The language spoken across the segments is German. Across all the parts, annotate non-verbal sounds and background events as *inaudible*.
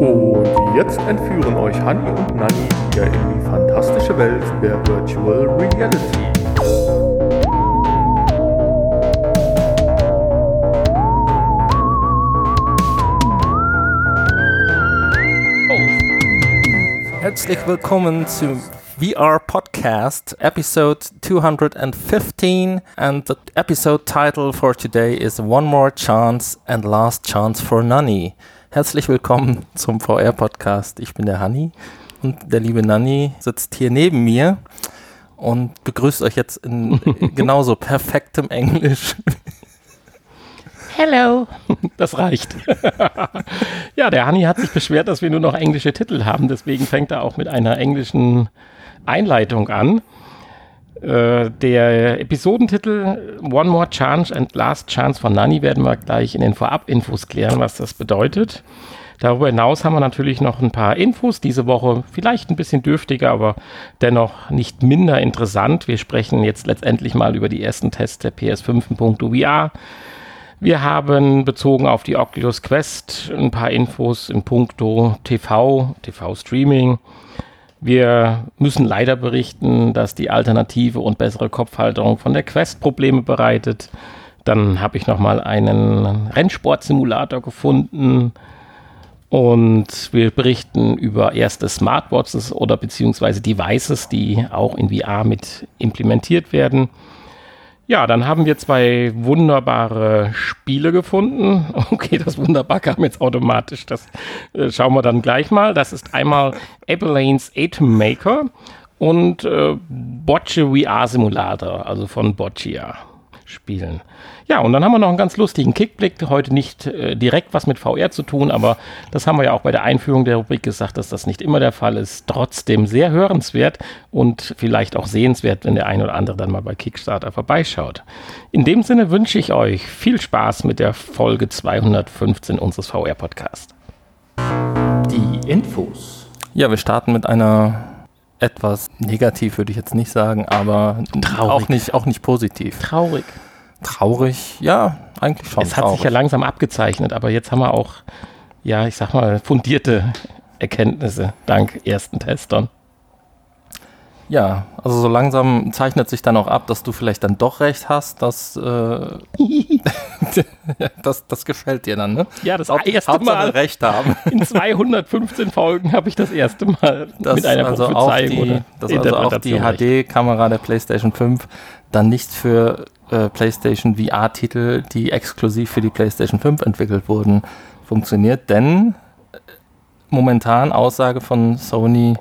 Und jetzt entführen euch Hanni und Nanni wieder in die fantastische Welt der Virtual Reality. Herzlich willkommen zu VR Podcast, episode 215. And the episode title for today is One More Chance and Last Chance for Nanny. Herzlich willkommen zum VR Podcast. Ich bin der Hanni und der liebe Nanny sitzt hier neben mir und begrüßt euch jetzt in *laughs* genauso perfektem Englisch. Hello. Das reicht. *laughs* ja, der Hanni hat sich beschwert, dass wir nur noch englische Titel haben. Deswegen fängt er auch mit einer englischen Einleitung an. Äh, der Episodentitel One More Chance and Last Chance von Nani werden wir gleich in den Vorab-Infos klären, was das bedeutet. Darüber hinaus haben wir natürlich noch ein paar Infos. Diese Woche vielleicht ein bisschen dürftiger, aber dennoch nicht minder interessant. Wir sprechen jetzt letztendlich mal über die ersten Tests der PS5 in puncto VR. Wir haben bezogen auf die Oculus Quest ein paar Infos in puncto TV, TV-Streaming. Wir müssen leider berichten, dass die alternative und bessere Kopfhalterung von der Quest Probleme bereitet. Dann habe ich noch mal einen Rennsportsimulator gefunden und wir berichten über erste Smartwatches oder beziehungsweise Devices, die auch in VR mit implementiert werden. Ja, dann haben wir zwei wunderbare Spiele gefunden. *laughs* Okay, das wunderbar kam jetzt automatisch. Das äh, schauen wir dann gleich mal. Das ist einmal Abellane's Atom Maker und äh, Bocce VR Simulator, also von Boccia spielen. Ja, und dann haben wir noch einen ganz lustigen Kickblick. Heute nicht äh, direkt was mit VR zu tun, aber das haben wir ja auch bei der Einführung der Rubrik gesagt, dass das nicht immer der Fall ist. Trotzdem sehr hörenswert und vielleicht auch sehenswert, wenn der ein oder andere dann mal bei Kickstarter vorbeischaut. In dem Sinne wünsche ich euch viel Spaß mit der Folge 215 unseres VR-Podcasts. Die Infos. Ja, wir starten mit einer etwas negativ, würde ich jetzt nicht sagen, aber Traurig. auch nicht, auch nicht positiv. Traurig. Traurig, ja, eigentlich schon. Es hat traurig. sich ja langsam abgezeichnet, aber jetzt haben wir auch, ja, ich sag mal, fundierte Erkenntnisse dank ersten Testern. Ja, also so langsam zeichnet sich dann auch ab, dass du vielleicht dann doch recht hast, dass äh, *laughs* das, das gefällt dir dann, ne? Ja, das Haupt, erste Mal recht haben. In 215 Folgen habe ich das erste Mal *laughs* das mit einer also Prophezeiung auch die, oder Dass also auch die HD-Kamera der PlayStation 5 dann nicht für äh, PlayStation VR-Titel, die exklusiv für die PlayStation 5 entwickelt wurden, funktioniert. Denn äh, momentan Aussage von Sony,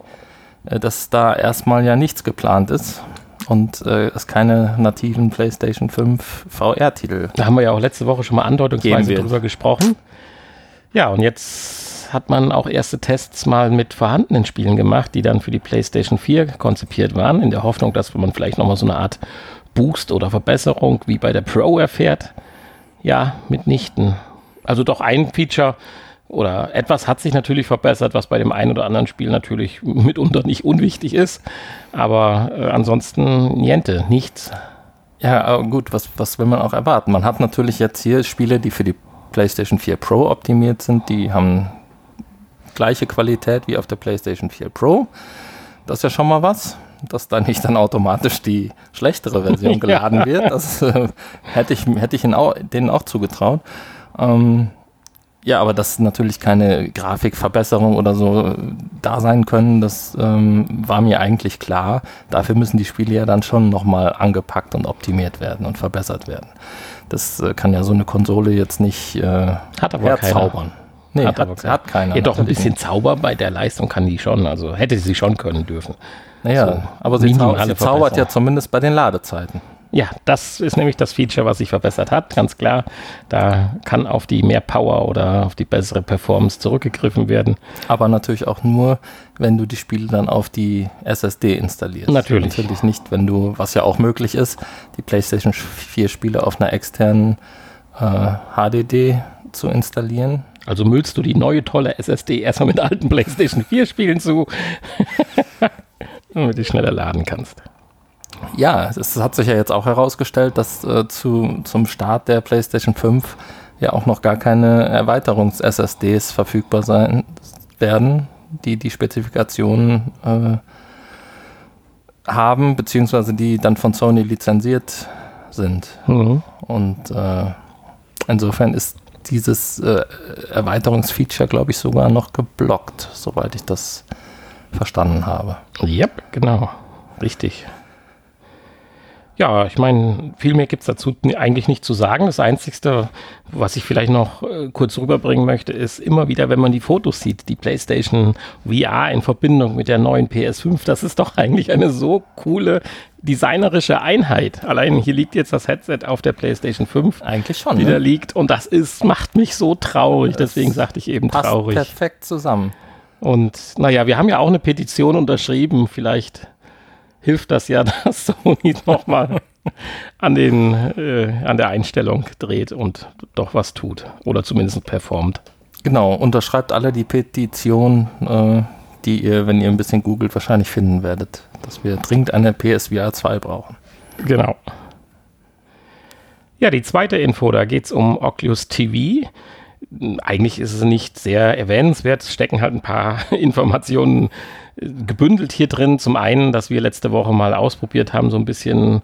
dass da erstmal ja nichts geplant ist und äh, es keine nativen PlayStation 5 VR-Titel. Da haben wir ja auch letzte Woche schon mal andeutungsweise drüber gesprochen. Ja, und jetzt hat man auch erste Tests mal mit vorhandenen Spielen gemacht, die dann für die PlayStation 4 konzipiert waren, in der Hoffnung, dass man vielleicht nochmal so eine Art Boost oder Verbesserung wie bei der Pro erfährt? Ja, mitnichten. Also doch ein Feature oder etwas hat sich natürlich verbessert, was bei dem einen oder anderen Spiel natürlich mitunter nicht unwichtig ist. Aber äh, ansonsten niente, nichts. Ja, gut, was, was will man auch erwarten? Man hat natürlich jetzt hier Spiele, die für die PlayStation 4 Pro optimiert sind, die haben gleiche Qualität wie auf der PlayStation 4 Pro. Das ist ja schon mal was dass da nicht dann automatisch die schlechtere Version *laughs* geladen wird. Das äh, hätte ich, hätte ich auch, denen auch zugetraut. Ähm, ja, aber dass natürlich keine Grafikverbesserung oder so äh, da sein können, das ähm, war mir eigentlich klar. Dafür müssen die Spiele ja dann schon nochmal angepackt und optimiert werden und verbessert werden. Das äh, kann ja so eine Konsole jetzt nicht äh, hat aber herzaubern. Nee, hat, hat, hat keiner. Ja, doch ein bisschen Zauber bei der Leistung kann die schon. Also hätte sie schon können dürfen. Naja, so, aber sie, zau sie zaubert ja zumindest bei den Ladezeiten. Ja, das ist nämlich das Feature, was sich verbessert hat, ganz klar. Da kann auf die mehr Power oder auf die bessere Performance zurückgegriffen werden. Aber natürlich auch nur, wenn du die Spiele dann auf die SSD installierst. Natürlich. Natürlich nicht, wenn du, was ja auch möglich ist, die PlayStation 4 Spiele auf einer externen äh, HDD zu installieren. Also müllst du die neue tolle SSD erstmal mit alten PlayStation 4 Spielen zu. *laughs* damit du schneller laden kannst. Ja, es hat sich ja jetzt auch herausgestellt, dass äh, zu, zum Start der PlayStation 5 ja auch noch gar keine Erweiterungs-SSDs verfügbar sein, werden, die die Spezifikationen äh, haben, beziehungsweise die dann von Sony lizenziert sind. Mhm. Und äh, insofern ist dieses äh, Erweiterungsfeature, glaube ich, sogar noch geblockt, soweit ich das verstanden habe. Yep, genau. Richtig. Ja, ich meine, viel mehr gibt es dazu eigentlich nicht zu sagen. Das Einzige, was ich vielleicht noch äh, kurz rüberbringen möchte, ist immer wieder, wenn man die Fotos sieht, die PlayStation VR in Verbindung mit der neuen PS5, das ist doch eigentlich eine so coole designerische Einheit. Allein hier liegt jetzt das Headset auf der PlayStation 5. Eigentlich schon. Die ne? liegt und das ist, macht mich so traurig. Das Deswegen sagte ich eben passt traurig. perfekt zusammen. Und naja, wir haben ja auch eine Petition unterschrieben. Vielleicht hilft das ja, *laughs* dass Sony nochmal an, äh, an der Einstellung dreht und doch was tut oder zumindest performt. Genau, unterschreibt alle die Petition, äh, die ihr, wenn ihr ein bisschen googelt, wahrscheinlich finden werdet, dass wir dringend eine PSVR 2 brauchen. Genau. Ja, die zweite Info, da geht es um Oculus TV. Eigentlich ist es nicht sehr erwähnenswert, es stecken halt ein paar *laughs* Informationen gebündelt hier drin. Zum einen, dass wir letzte Woche mal ausprobiert haben, so ein bisschen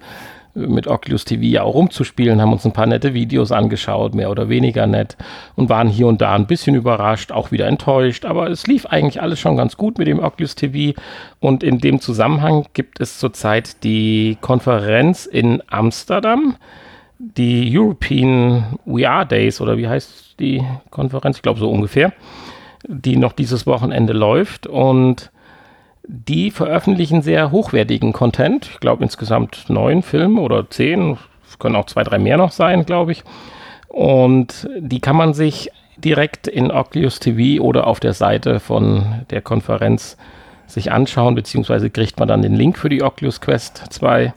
mit Oculus TV auch rumzuspielen, haben uns ein paar nette Videos angeschaut, mehr oder weniger nett und waren hier und da ein bisschen überrascht, auch wieder enttäuscht, aber es lief eigentlich alles schon ganz gut mit dem Oculus TV und in dem Zusammenhang gibt es zurzeit die Konferenz in Amsterdam, die European VR Days oder wie heißt die Konferenz? Ich glaube so ungefähr, die noch dieses Wochenende läuft und die veröffentlichen sehr hochwertigen Content. Ich glaube insgesamt neun Filme oder zehn. Können auch zwei, drei mehr noch sein, glaube ich. Und die kann man sich direkt in Oculus TV oder auf der Seite von der Konferenz sich anschauen, beziehungsweise kriegt man dann den Link für die Oculus Quest 2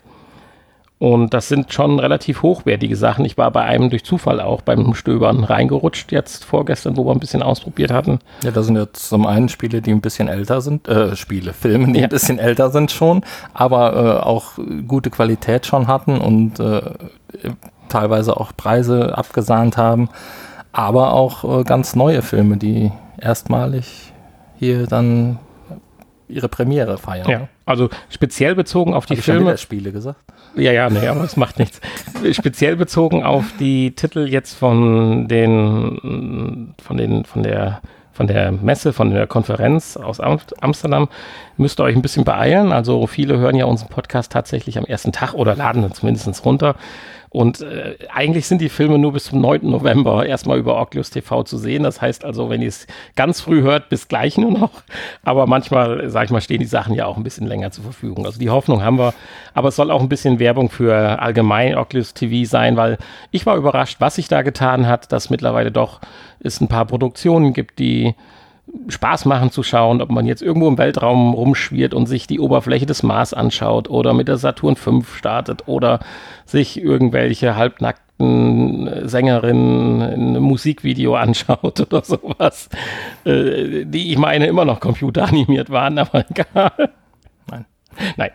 und das sind schon relativ hochwertige Sachen. Ich war bei einem durch Zufall auch beim Stöbern reingerutscht, jetzt vorgestern, wo wir ein bisschen ausprobiert hatten. Ja, da sind jetzt zum einen Spiele, die ein bisschen älter sind, äh, Spiele, Filme, die ja. ein bisschen älter sind schon, aber äh, auch gute Qualität schon hatten und äh, teilweise auch Preise abgesahnt haben. Aber auch äh, ganz neue Filme, die erstmalig hier dann ihre Premiere feiern. Ja, also speziell bezogen auf die Hab Filme. Ich Spiele gesagt? Ja, ja, nee, aber es macht nichts. *laughs* Speziell bezogen auf die Titel jetzt von den, von den, von der, von der Messe, von der Konferenz aus Amsterdam, müsst ihr euch ein bisschen beeilen. Also viele hören ja unseren Podcast tatsächlich am ersten Tag oder laden ihn zumindest runter. Und äh, eigentlich sind die Filme nur bis zum 9. November erstmal über Oculus TV zu sehen. Das heißt also, wenn ihr es ganz früh hört, bis gleich nur noch. Aber manchmal, sag ich mal, stehen die Sachen ja auch ein bisschen länger zur Verfügung. Also die Hoffnung haben wir. Aber es soll auch ein bisschen Werbung für allgemein Oculus TV sein, weil ich war überrascht, was sich da getan hat, dass mittlerweile doch es ein paar Produktionen gibt, die Spaß machen zu schauen, ob man jetzt irgendwo im Weltraum rumschwirrt und sich die Oberfläche des Mars anschaut oder mit der Saturn V startet oder sich irgendwelche halbnackten Sängerinnen in einem Musikvideo anschaut *laughs* oder sowas, äh, die ich meine immer noch computeranimiert waren, aber *laughs* egal. Nein. Nein.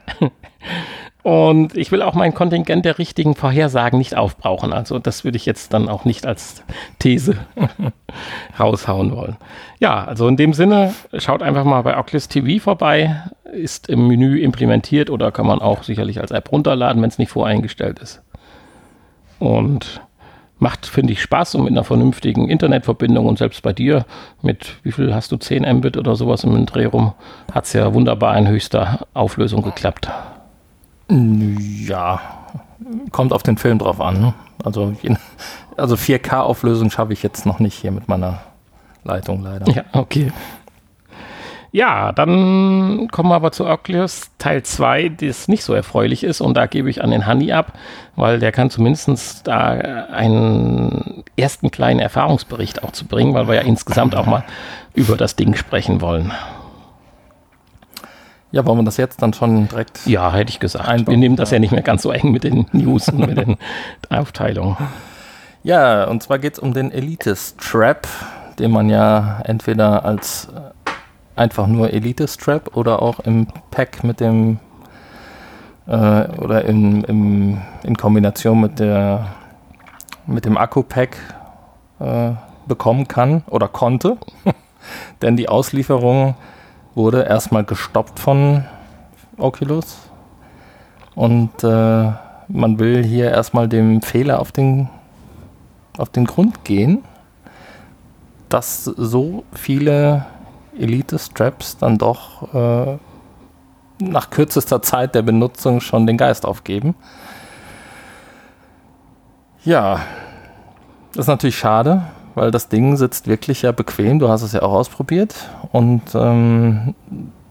Und ich will auch mein Kontingent der richtigen Vorhersagen nicht aufbrauchen. Also das würde ich jetzt dann auch nicht als These *laughs* raushauen wollen. Ja, also in dem Sinne, schaut einfach mal bei Oculus TV vorbei. Ist im Menü implementiert oder kann man auch sicherlich als App runterladen, wenn es nicht voreingestellt ist. Und macht, finde ich, Spaß und mit einer vernünftigen Internetverbindung und selbst bei dir mit, wie viel hast du, 10 Mbit oder sowas im Dreh rum, hat es ja wunderbar in höchster Auflösung geklappt. Ja, kommt auf den Film drauf an. Ne? Also, also 4K-Auflösung schaffe ich jetzt noch nicht hier mit meiner Leitung leider. Ja, okay. Ja, dann kommen wir aber zu Oculus Teil 2, das nicht so erfreulich ist. Und da gebe ich an den Handy ab, weil der kann zumindest da einen ersten kleinen Erfahrungsbericht auch zu bringen, weil wir ja insgesamt auch mal über das Ding sprechen wollen. Ja, wollen wir das jetzt dann schon direkt? Ja, hätte ich gesagt. Einbauen? Wir nehmen das ja nicht mehr ganz so eng mit den News und mit den *laughs* Aufteilungen. Ja, und zwar geht es um den Elite Strap, den man ja entweder als äh, einfach nur Elite Strap oder auch im Pack mit dem äh, oder in, im, in Kombination mit der mit dem Akku-Pack äh, bekommen kann oder konnte. *laughs* denn die Auslieferung wurde erstmal gestoppt von Oculus und äh, man will hier erstmal dem Fehler auf den, auf den Grund gehen, dass so viele Elite-Straps dann doch äh, nach kürzester Zeit der Benutzung schon den Geist aufgeben. Ja, das ist natürlich schade, weil das Ding sitzt wirklich ja bequem. Du hast es ja auch ausprobiert und ähm,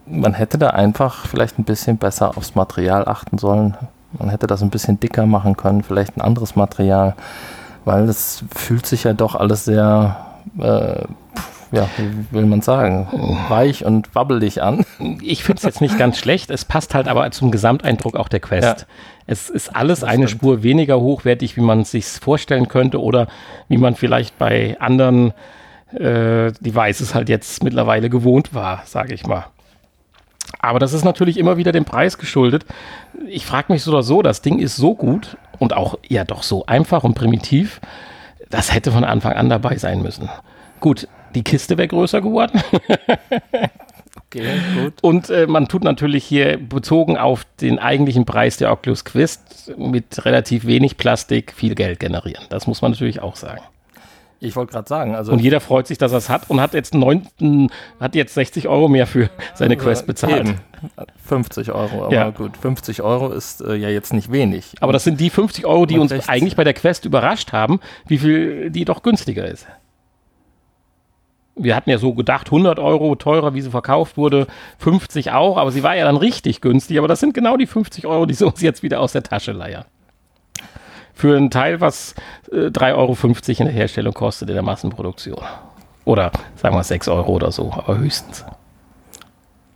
man hätte da einfach vielleicht ein bisschen besser aufs Material achten sollen. Man hätte das ein bisschen dicker machen können, vielleicht ein anderes Material, weil es fühlt sich ja doch alles sehr äh, ja, wie will man sagen, weich und wabbelig an. Ich finde es jetzt nicht ganz schlecht. Es passt halt aber zum Gesamteindruck auch der Quest. Ja. Es ist alles eine. Spur weniger hochwertig, wie man es sich vorstellen könnte oder wie man vielleicht bei anderen äh, Devices halt jetzt mittlerweile gewohnt war, sage ich mal. Aber das ist natürlich immer wieder dem Preis geschuldet. Ich frage mich so oder so, das Ding ist so gut und auch ja doch so einfach und primitiv, das hätte von Anfang an dabei sein müssen. Gut, die Kiste wäre größer geworden. *laughs* okay, gut. Und äh, man tut natürlich hier bezogen auf den eigentlichen Preis der Oculus Quest mit relativ wenig Plastik viel Geld generieren. Das muss man natürlich auch sagen. Ich wollte gerade sagen, also. Und jeder freut sich, dass er es hat und hat jetzt, 9, hat jetzt 60 Euro mehr für seine Quest bezahlt. Eben. 50 Euro, aber ja. gut, 50 Euro ist äh, ja jetzt nicht wenig. Aber das sind die 50 Euro, die uns eigentlich bei der Quest überrascht haben, wie viel die doch günstiger ist wir hatten ja so gedacht, 100 Euro teurer, wie sie verkauft wurde, 50 auch, aber sie war ja dann richtig günstig. Aber das sind genau die 50 Euro, die sie uns jetzt wieder aus der Tasche leiern. Für ein Teil, was äh, 3,50 Euro in der Herstellung kostet in der Massenproduktion. Oder sagen wir 6 Euro oder so, aber höchstens.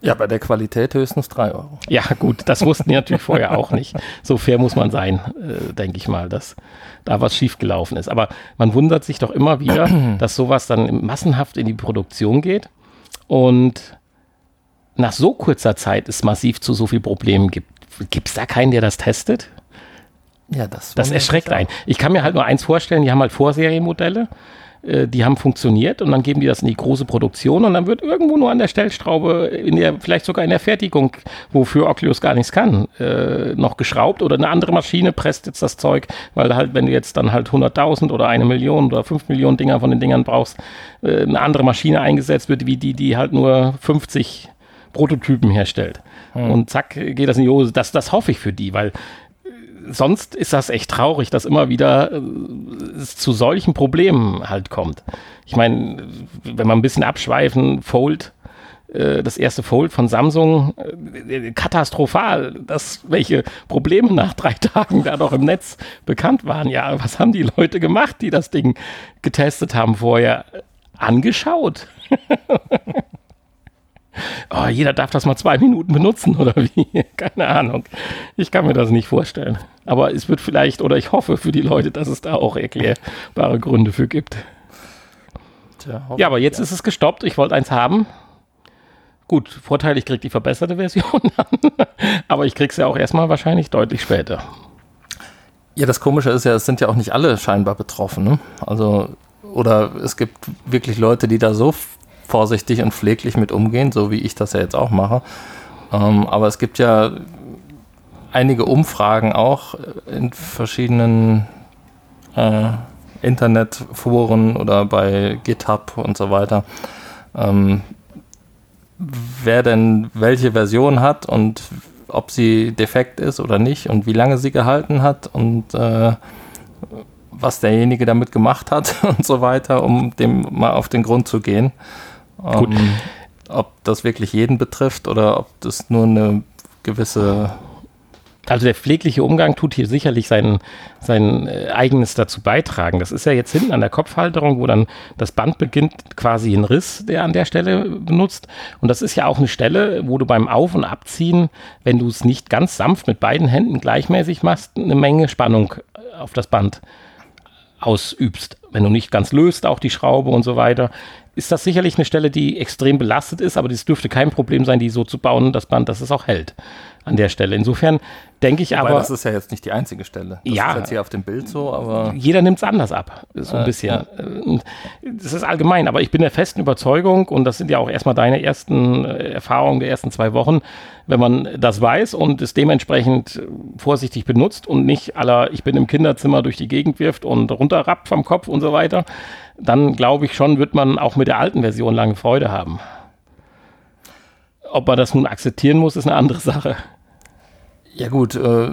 Ja, bei der Qualität höchstens 3 Euro. Ja, gut, das wussten die natürlich vorher auch nicht. So fair muss man sein, äh, denke ich mal, dass da was schiefgelaufen ist. Aber man wundert sich doch immer wieder, *clears throat* dass sowas dann massenhaft in die Produktion geht und nach so kurzer Zeit es massiv zu so vielen Problemen gibt. Gibt es da keinen, der das testet? Ja, das, das erschreckt einen. Ich kann mir halt nur eins vorstellen, die haben halt Vorserienmodelle äh, die haben funktioniert und dann geben die das in die große Produktion und dann wird irgendwo nur an der Stellschraube, in der, vielleicht sogar in der Fertigung, wofür Oculus gar nichts kann, äh, noch geschraubt oder eine andere Maschine presst jetzt das Zeug, weil halt, wenn du jetzt dann halt 100.000 oder eine Million oder fünf Millionen Dinger von den Dingern brauchst, äh, eine andere Maschine eingesetzt wird, wie die, die halt nur 50 Prototypen herstellt. Hm. Und zack, geht das in die Hose. Das, das hoffe ich für die, weil sonst ist das echt traurig, dass immer wieder äh, es zu solchen Problemen halt kommt. Ich meine, wenn man ein bisschen abschweifen, Fold, äh, das erste Fold von Samsung, äh, katastrophal, dass welche Probleme nach drei *laughs* Tagen da noch im Netz bekannt waren. Ja, was haben die Leute gemacht, die das Ding getestet haben vorher? Angeschaut. *laughs* oh, jeder darf das mal zwei Minuten benutzen oder wie? *laughs* Keine Ahnung. Ich kann mir das nicht vorstellen. Aber es wird vielleicht, oder ich hoffe für die Leute, dass es da auch erklärbare Gründe für gibt. Tja, ja, aber jetzt ja. ist es gestoppt. Ich wollte eins haben. Gut, Vorteil, ich kriege die verbesserte *laughs* Version dann. aber ich kriege es ja auch erstmal wahrscheinlich deutlich später. Ja, das Komische ist ja, es sind ja auch nicht alle scheinbar betroffen. Ne? Also, oder es gibt wirklich Leute, die da so vorsichtig und pfleglich mit umgehen, so wie ich das ja jetzt auch mache. Ähm, aber es gibt ja einige Umfragen auch in verschiedenen äh, Internetforen oder bei GitHub und so weiter. Ähm, wer denn welche Version hat und ob sie defekt ist oder nicht und wie lange sie gehalten hat und äh, was derjenige damit gemacht hat *laughs* und so weiter, um dem mal auf den Grund zu gehen. Gut. Um, ähm, ob das wirklich jeden betrifft oder ob das nur eine gewisse. Also der pflegliche Umgang tut hier sicherlich sein, sein äh, eigenes dazu beitragen. Das ist ja jetzt hinten an der Kopfhalterung, wo dann das Band beginnt, quasi ein Riss, der an der Stelle benutzt. Und das ist ja auch eine Stelle, wo du beim Auf- und Abziehen, wenn du es nicht ganz sanft mit beiden Händen gleichmäßig machst, eine Menge Spannung auf das Band ausübst wenn du nicht ganz löst, auch die Schraube und so weiter, ist das sicherlich eine Stelle, die extrem belastet ist, aber das dürfte kein Problem sein, die so zu bauen, das Band, dass es auch hält an der Stelle. Insofern denke ich Wobei, aber. Das ist ja jetzt nicht die einzige Stelle. Das ja. ist jetzt hier auf dem Bild so, aber. Jeder nimmt es anders ab. So ein äh, bisschen. Ja. Das ist allgemein, aber ich bin der festen Überzeugung, und das sind ja auch erstmal deine ersten äh, Erfahrungen der ersten zwei Wochen, wenn man das weiß und es dementsprechend vorsichtig benutzt und nicht aller, ich bin im Kinderzimmer durch die Gegend wirft und runterrappt vom Kopf und so weiter, dann glaube ich schon, wird man auch mit der alten Version lange Freude haben. Ob man das nun akzeptieren muss, ist eine andere *laughs* Sache. Ja gut, äh,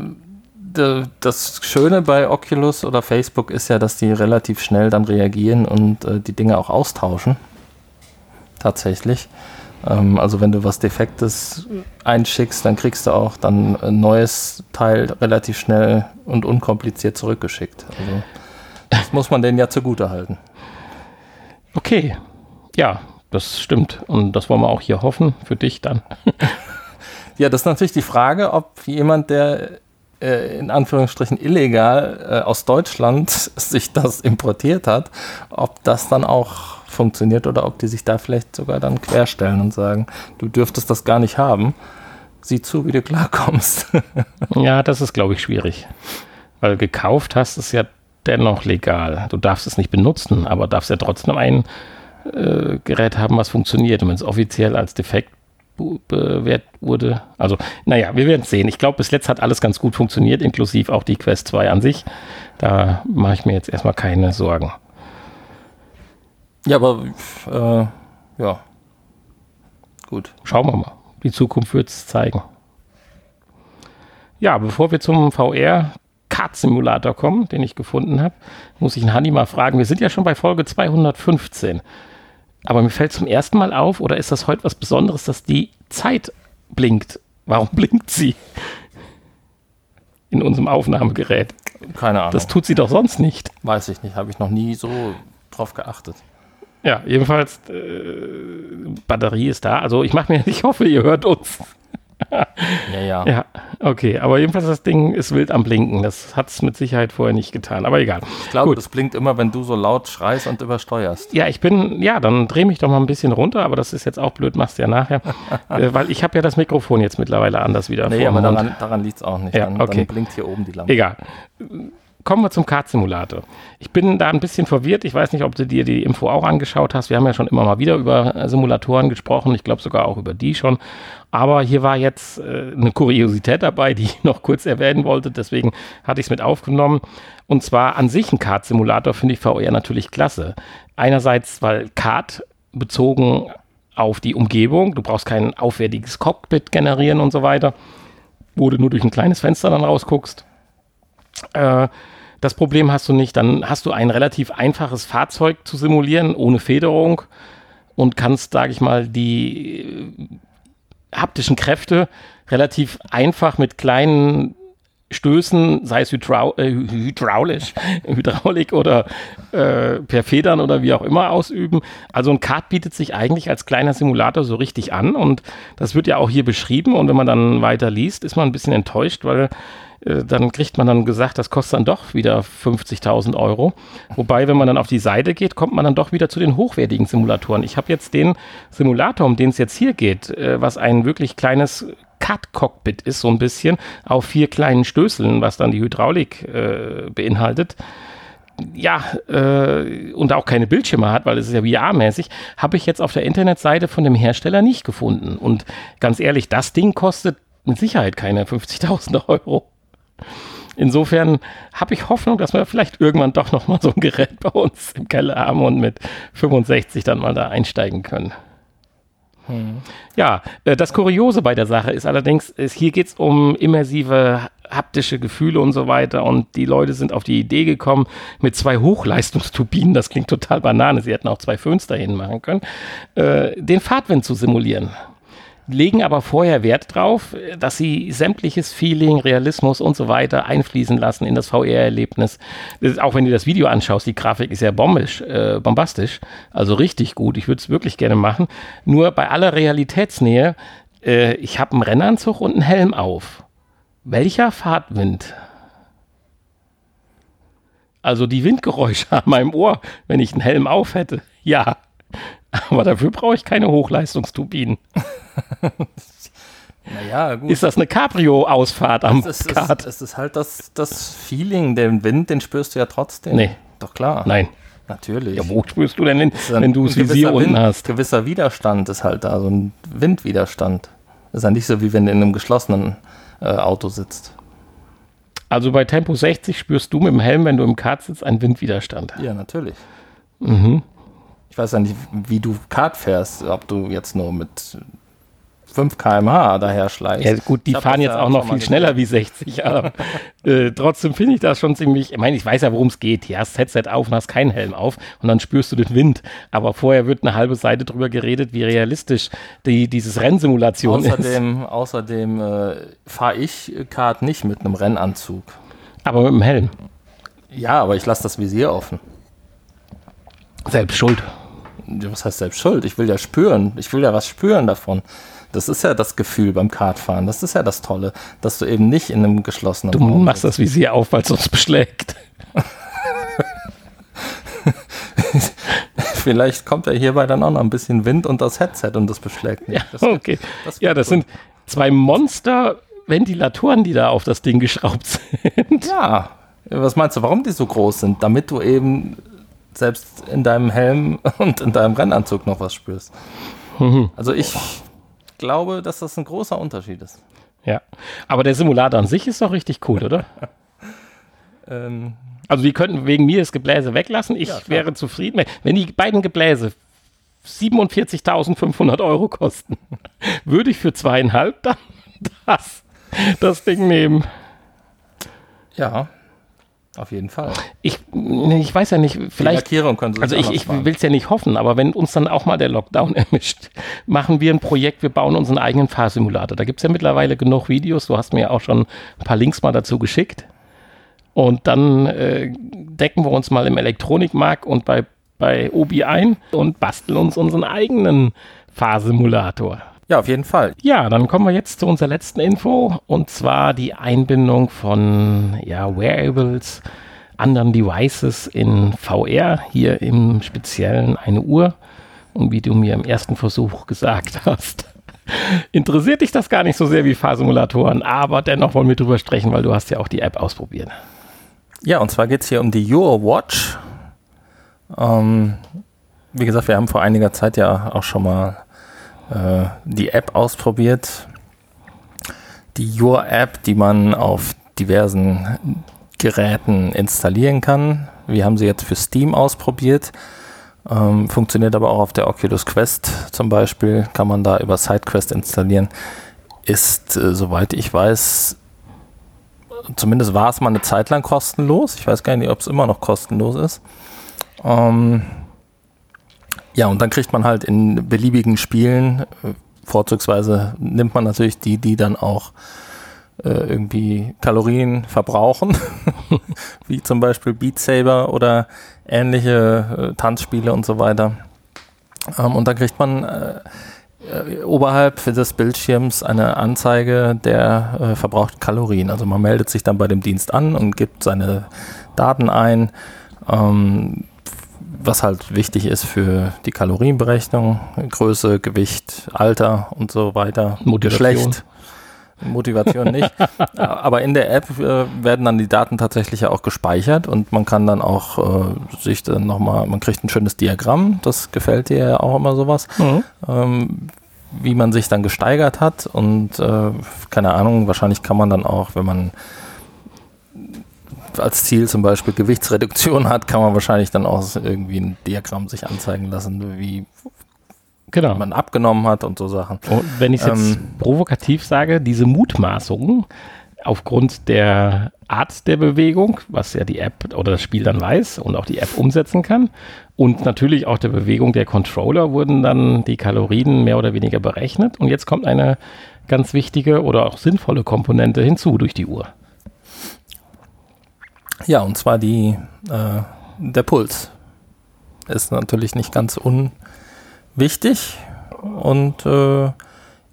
das Schöne bei Oculus oder Facebook ist ja, dass die relativ schnell dann reagieren und äh, die Dinge auch austauschen. Tatsächlich. Ähm, also wenn du was Defektes einschickst, dann kriegst du auch dann ein neues Teil relativ schnell und unkompliziert zurückgeschickt. Also das muss man denen ja zugute halten. Okay, ja, das stimmt. Und das wollen wir auch hier hoffen, für dich dann. *laughs* Ja, das ist natürlich die Frage, ob jemand, der äh, in Anführungsstrichen illegal äh, aus Deutschland *laughs* sich das importiert hat, ob das dann auch funktioniert oder ob die sich da vielleicht sogar dann querstellen und sagen, du dürftest das gar nicht haben. Sieh zu, wie du klarkommst. *laughs* ja, das ist, glaube ich, schwierig. Weil gekauft hast es ja dennoch legal. Du darfst es nicht benutzen, aber darfst ja trotzdem ein äh, Gerät haben, was funktioniert. Und wenn es offiziell als defekt bewährt wurde. Also, naja, wir werden sehen. Ich glaube, bis jetzt hat alles ganz gut funktioniert, inklusive auch die Quest 2 an sich. Da mache ich mir jetzt erstmal keine Sorgen. Ja, aber äh, ja. Gut. Schauen wir mal. Die Zukunft wird es zeigen. Ja, bevor wir zum VR Kart Simulator kommen, den ich gefunden habe, muss ich einen Hanni mal fragen. Wir sind ja schon bei Folge 215. Aber mir fällt zum ersten Mal auf, oder ist das heute was Besonderes, dass die Zeit blinkt? Warum *laughs* blinkt sie? In unserem Aufnahmegerät. Keine Ahnung. Das tut sie doch sonst nicht. Weiß ich nicht, habe ich noch nie so drauf geachtet. Ja, jedenfalls, äh, Batterie ist da. Also ich mache mir, *laughs* ich hoffe, ihr hört uns ja, ja. Ja, okay. Aber jedenfalls das Ding ist wild am Blinken. Das hat es mit Sicherheit vorher nicht getan. Aber egal. Ich glaube, das blinkt immer, wenn du so laut schreist und übersteuerst. Ja, ich bin, ja, dann dreh mich doch mal ein bisschen runter, aber das ist jetzt auch blöd, machst du ja nachher. *laughs* äh, weil ich habe ja das Mikrofon jetzt mittlerweile anders wieder. Nee, aber daran, daran liegt es auch nicht. Ja, dann, okay. dann blinkt hier oben die Lampe. Egal kommen wir zum Kart-Simulator. Ich bin da ein bisschen verwirrt. Ich weiß nicht, ob du dir die Info auch angeschaut hast. Wir haben ja schon immer mal wieder über äh, Simulatoren gesprochen. Ich glaube sogar auch über die schon. Aber hier war jetzt äh, eine Kuriosität dabei, die ich *laughs* noch kurz erwähnen wollte. Deswegen hatte ich es mit aufgenommen. Und zwar an sich ein Kart-Simulator finde ich VR natürlich klasse. Einerseits, weil Kart bezogen auf die Umgebung, du brauchst kein aufwendiges Cockpit generieren und so weiter, wo du nur durch ein kleines Fenster dann rausguckst. Äh, das Problem hast du nicht. Dann hast du ein relativ einfaches Fahrzeug zu simulieren, ohne Federung und kannst, sage ich mal, die äh, haptischen Kräfte relativ einfach mit kleinen Stößen, sei es Hydrau äh, hydraulisch, *laughs* Hydraulik oder äh, per Federn oder wie auch immer ausüben. Also ein Kart bietet sich eigentlich als kleiner Simulator so richtig an und das wird ja auch hier beschrieben und wenn man dann weiter liest, ist man ein bisschen enttäuscht, weil äh, dann kriegt man dann gesagt, das kostet dann doch wieder 50.000 Euro. Wobei, wenn man dann auf die Seite geht, kommt man dann doch wieder zu den hochwertigen Simulatoren. Ich habe jetzt den Simulator, um den es jetzt hier geht, äh, was ein wirklich kleines Cut-Cockpit ist, so ein bisschen, auf vier kleinen Stößeln, was dann die Hydraulik äh, beinhaltet ja, äh, und auch keine Bildschirme hat, weil es ist ja VR-mäßig, habe ich jetzt auf der Internetseite von dem Hersteller nicht gefunden. Und ganz ehrlich, das Ding kostet mit Sicherheit keine 50.000 *laughs* Euro. Insofern habe ich Hoffnung, dass wir vielleicht irgendwann doch noch mal so ein Gerät *laughs* bei uns im Keller haben und mit 65 dann mal da einsteigen können. Hm. Ja, äh, das Kuriose bei der Sache ist allerdings, ist, hier geht es um immersive haptische Gefühle und so weiter und die Leute sind auf die Idee gekommen mit zwei Hochleistungsturbinen, das klingt total banane, sie hätten auch zwei Föhns dahin machen können, äh, den Fahrtwind zu simulieren legen aber vorher Wert drauf, dass sie sämtliches Feeling, Realismus und so weiter einfließen lassen in das VR-Erlebnis. Auch wenn du das Video anschaust, die Grafik ist ja bombisch, äh, bombastisch, also richtig gut. Ich würde es wirklich gerne machen. Nur bei aller Realitätsnähe, äh, ich habe einen Rennanzug und einen Helm auf. Welcher Fahrtwind Also die Windgeräusche *laughs* an meinem Ohr, wenn ich einen Helm auf hätte. Ja. *laughs* Aber dafür brauche ich keine Hochleistungsturbinen. *laughs* Naja, gut. Ist das eine Cabrio-Ausfahrt am es, ist, Kart? es ist halt das, das Feeling, den Wind, den spürst du ja trotzdem. Nee. Doch klar. Nein. Natürlich. Ja, wo spürst du denn, wenn, wenn du das Visier unten Wind, hast? Gewisser Widerstand ist halt da, so ein Windwiderstand. ist ja nicht so, wie wenn du in einem geschlossenen äh, Auto sitzt. Also bei Tempo 60 spürst du mit dem Helm, wenn du im Kart sitzt, einen Windwiderstand. Ja, natürlich. Mhm. Ich weiß ja nicht, wie du Kart fährst, ob du jetzt nur mit 5 km/h daher schleichst. Ja, gut, die fahren jetzt auch noch viel schneller wie 60, aber *laughs* äh, trotzdem finde ich das schon ziemlich. Ich meine, ich weiß ja, worum es geht. Hier hast Headset auf und hast keinen Helm auf und dann spürst du den Wind. Aber vorher wird eine halbe Seite drüber geredet, wie realistisch die, dieses Rennsimulation ist. Außerdem, außerdem äh, fahre ich Kart nicht mit einem Rennanzug. Aber mit dem Helm. Ja, aber ich lasse das Visier offen. Selbst schuld. Ja, Was heißt selbst schuld? Ich will ja spüren. Ich will ja was spüren davon. Das ist ja das Gefühl beim Kartfahren. Das ist ja das Tolle, dass du eben nicht in einem geschlossenen Du Raum machst das Visier auf, weil es uns beschlägt. *laughs* Vielleicht kommt ja hierbei dann auch noch ein bisschen Wind und das Headset und das beschlägt nicht. Das, Okay. das Ja, das gut. sind zwei Monster-Ventilatoren, die da auf das Ding geschraubt *laughs* sind. Ja. Was meinst du, warum die so groß sind? Damit du eben selbst in deinem Helm *laughs* und in deinem Rennanzug noch was spürst. Mhm. Also ich glaube, dass das ein großer Unterschied ist. Ja. Aber der Simulator an sich ist doch richtig cool, oder? *laughs* Ähm, Also die könnten wegen mir das Gebläse weglassen. Ich Ja, wäre zufrieden. Wenn- Wenn die beiden Gebläse 47.500 Euro kosten, *laughs* würde ich für zweieinhalb dann das, das Ding nehmen. ja, auf jeden Fall. Ich, ich weiß ja nicht, Die vielleicht Lackierung können sie Also ich, ich will es ja nicht hoffen, aber wenn uns dann auch mal der Lockdown *laughs* ermischt, machen wir ein Projekt, wir bauen unseren eigenen Fahrsimulator. Da gibt es ja mittlerweile genug Videos, du hast mir auch schon ein paar Links mal dazu geschickt. Und dann äh, decken wir uns mal im Elektronikmarkt und bei, bei Obi ein und basteln uns unseren eigenen Fahrsimulator. Ja, auf jeden Fall. Ja, dann kommen wir jetzt zu unserer letzten Info und zwar die Einbindung von ja, Wearables, anderen Devices in VR, hier im Speziellen eine Uhr. Und wie du mir im ersten Versuch gesagt hast, *laughs* interessiert dich das gar nicht so sehr wie Fahrsimulatoren, aber dennoch wollen wir drüber sprechen, weil du hast ja auch die App ausprobiert. Ja, und zwar geht es hier um die Your Watch. Ähm, wie gesagt, wir haben vor einiger Zeit ja auch schon mal äh, die App ausprobiert. Die Your App, die man auf diversen Geräten installieren kann. Wir haben sie jetzt für Steam ausprobiert. Ähm, funktioniert aber auch auf der Oculus Quest zum Beispiel. Kann man da über SideQuest installieren. Ist, äh, soweit ich weiß, zumindest war es mal eine Zeit lang kostenlos. Ich weiß gar nicht, ob es immer noch kostenlos ist. Ähm, ja, und dann kriegt man halt in beliebigen Spielen, äh, vorzugsweise nimmt man natürlich die, die dann auch äh, irgendwie Kalorien verbrauchen, *laughs* wie zum Beispiel Beat Saber oder ähnliche äh, Tanzspiele und so weiter. Ähm, und dann kriegt man äh, äh, oberhalb des Bildschirms eine Anzeige der äh, verbrauchten Kalorien. Also man meldet sich dann bei dem Dienst an und gibt seine Daten ein, ähm, was halt wichtig ist für die Kalorienberechnung, Größe, Gewicht, Alter und so weiter, Motivation. Geschlecht. Motivation nicht. *laughs* Aber in der App äh, werden dann die Daten tatsächlich ja auch gespeichert und man kann dann auch äh, sich dann nochmal, man kriegt ein schönes Diagramm, das gefällt dir ja auch immer sowas ähm, wie man sich dann gesteigert hat und äh, keine Ahnung, wahrscheinlich kann man dann auch, wenn man als Ziel zum Beispiel Gewichtsreduktion hat, kann man wahrscheinlich dann auch irgendwie ein Diagramm sich anzeigen lassen, wie Genau. man abgenommen hat und so Sachen. Und wenn ich es jetzt Ähm, provokativ sage, diese Mutmaßungen aufgrund der Art der Bewegung, was ja die App oder das Spiel dann weiß und auch die App umsetzen kann, und natürlich auch der Bewegung der Controller wurden dann die Kalorien mehr oder weniger berechnet. Und jetzt kommt eine ganz wichtige oder auch sinnvolle Komponente hinzu durch die Uhr. Ja, und zwar die, äh, der Puls. Ist natürlich nicht ganz unwichtig. Und äh,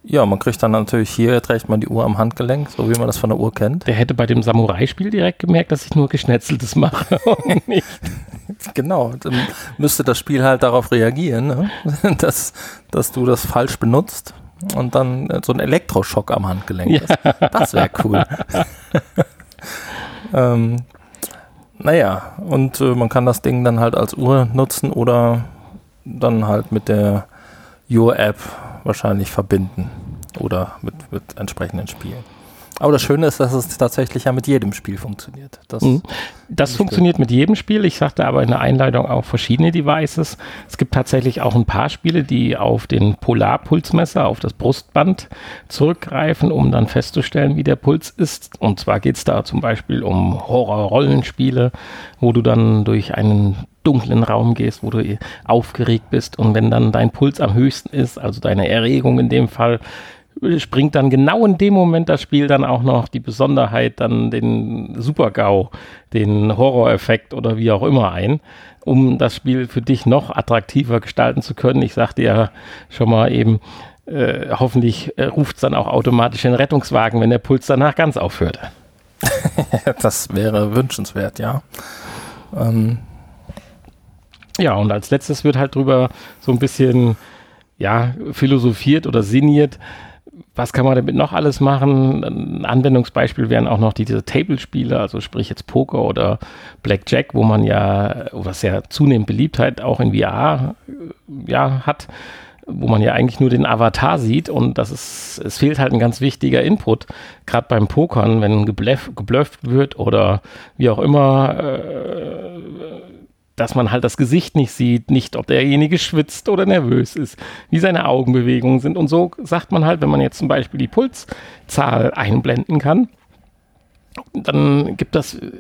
Ja, man kriegt dann natürlich hier, trägt man die Uhr am Handgelenk, so wie man das von der Uhr kennt. Der hätte bei dem Samurai-Spiel direkt gemerkt, dass ich nur Geschnetzeltes mache. *laughs* *laughs* Genau, dann müsste das Spiel halt darauf reagieren, ne? *laughs* dass, dass du das falsch benutzt und dann äh, so ein Elektroschock am Handgelenk Ja. ist. Das wäre cool. ähm, naja, und äh, man kann das Ding dann halt als Uhr nutzen oder dann halt mit der Your-App wahrscheinlich verbinden oder mit, mit entsprechenden Spielen. Aber das Schöne ist, dass es tatsächlich ja mit jedem Spiel funktioniert. Das, Mhm. Das funktioniert mit jedem Spiel. Ich sagte aber in der Einleitung auch verschiedene Devices. Es gibt tatsächlich auch ein paar Spiele, die auf den Polarpulsmesser, auf das Brustband zurückgreifen, um dann festzustellen, wie der Puls ist. Und zwar geht es da zum Beispiel um Horror-Rollenspiele, wo du dann durch einen dunklen Raum gehst, wo du aufgeregt bist und wenn dann dein Puls am höchsten ist, also deine Erregung in dem Fall, springt dann genau in dem Moment das Spiel dann auch noch die Besonderheit, dann den Super-GAU, den Horror-Effekt oder wie auch immer ein, um das Spiel für dich noch attraktiver gestalten zu können. Ich sagte ja schon mal eben, äh, hoffentlich äh, ruft es dann auch automatisch den Rettungswagen, wenn der Puls danach ganz aufhört. *laughs* das wäre wünschenswert, ja. Ähm, Ja, und als letztes wird halt drüber so ein bisschen, ja, philosophiert oder sinniert. Was kann man damit noch alles machen? Ein Anwendungsbeispiel wären auch noch diese Table-Spiele, also sprich jetzt Poker oder Blackjack, wo man ja, was ja zunehmend Beliebtheit auch in VR äh, ja, hat, wo man ja eigentlich nur den Avatar sieht und das ist, es fehlt halt ein ganz wichtiger Input, gerade beim Pokern, wenn gebluff, geblufft wird oder wie auch immer, äh, dass man halt das Gesicht nicht sieht, nicht ob derjenige schwitzt oder nervös ist, wie seine Augenbewegungen sind. Und so sagt man halt, wenn man jetzt zum Beispiel die Pulszahl einblenden kann, dann gibt das äh,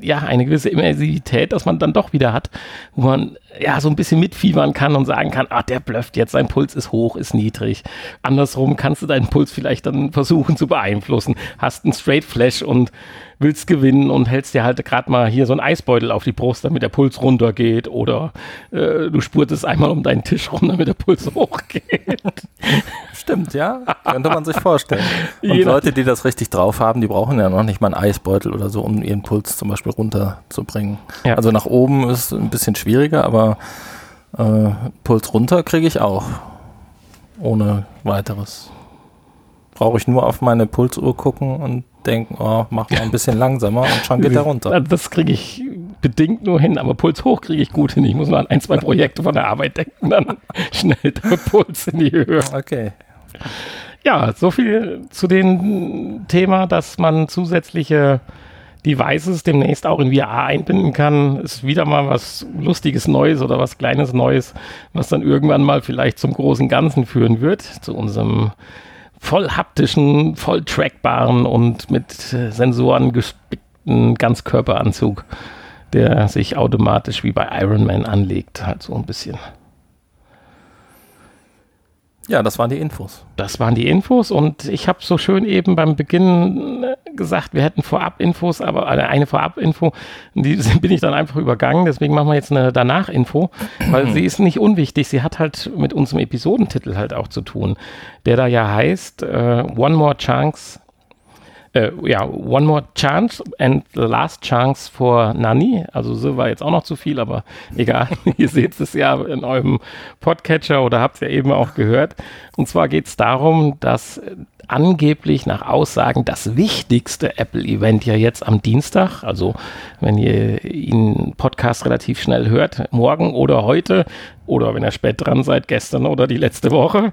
ja eine gewisse Immersivität, dass man dann doch wieder hat, wo man ja so ein bisschen mitfiebern kann und sagen kann, ah, der blufft jetzt, sein Puls ist hoch, ist niedrig. Andersrum kannst du deinen Puls vielleicht dann versuchen zu beeinflussen. Hast einen Straight Flash und willst gewinnen und hältst dir halt gerade mal hier so einen Eisbeutel auf die Brust, damit der Puls runtergeht oder äh, du spurtest einmal um deinen Tisch rum, damit der Puls *laughs* hochgeht. Stimmt, ja. Könnte man sich vorstellen. *laughs* Und Je Leute, die das richtig drauf haben, die brauchen ja noch nicht mal einen Eisbeutel oder so, um ihren Puls zum Beispiel runterzubringen. Ja. Also nach oben ist ein bisschen schwieriger, aber äh, Puls runter kriege ich auch. Ohne weiteres. Brauche ich nur auf meine Pulsuhr gucken und denken, oh, mach mal ein bisschen langsamer und schon geht er runter. *laughs* Das kriege ich bedingt nur hin, aber Puls hoch kriege ich gut hin. Ich muss nur an ein, zwei Projekte von der Arbeit denken, dann *laughs* schnell der Puls in die Höhe. Okay. Ja, so viel zu dem Thema, dass man zusätzliche Devices demnächst auch in VR einbinden kann. Ist wieder mal was Lustiges Neues oder was Kleines Neues, was dann irgendwann mal vielleicht zum großen Ganzen führen wird, zu unserem voll haptischen, voll trackbaren und mit äh, Sensoren gespickten Ganzkörperanzug, der sich automatisch wie bei Iron Man anlegt, halt so ein bisschen. Ja, das waren die Infos. Das waren die Infos und ich habe so schön eben beim Beginn äh, gesagt, wir hätten Vorab-Infos, aber äh, eine Vorab-Info, die *laughs* bin ich dann einfach übergangen, deswegen machen wir jetzt eine Danach-Info, weil sie ist nicht unwichtig, sie hat halt mit unserem Episodentitel halt auch zu tun, der da ja heißt äh, One More Chance äh, ja, One More Chance and the Last Chance for Nani. Also so war jetzt auch noch zu viel, aber egal. *laughs* Ihr seht es ja in eurem Podcatcher oder habt es ja eben auch gehört. Und zwar geht es darum, dass angeblich nach Aussagen das wichtigste Apple-Event ja jetzt am Dienstag, also wenn ihr ihn Podcast relativ schnell hört, morgen oder heute oder wenn ihr spät dran seid, gestern oder die letzte Woche,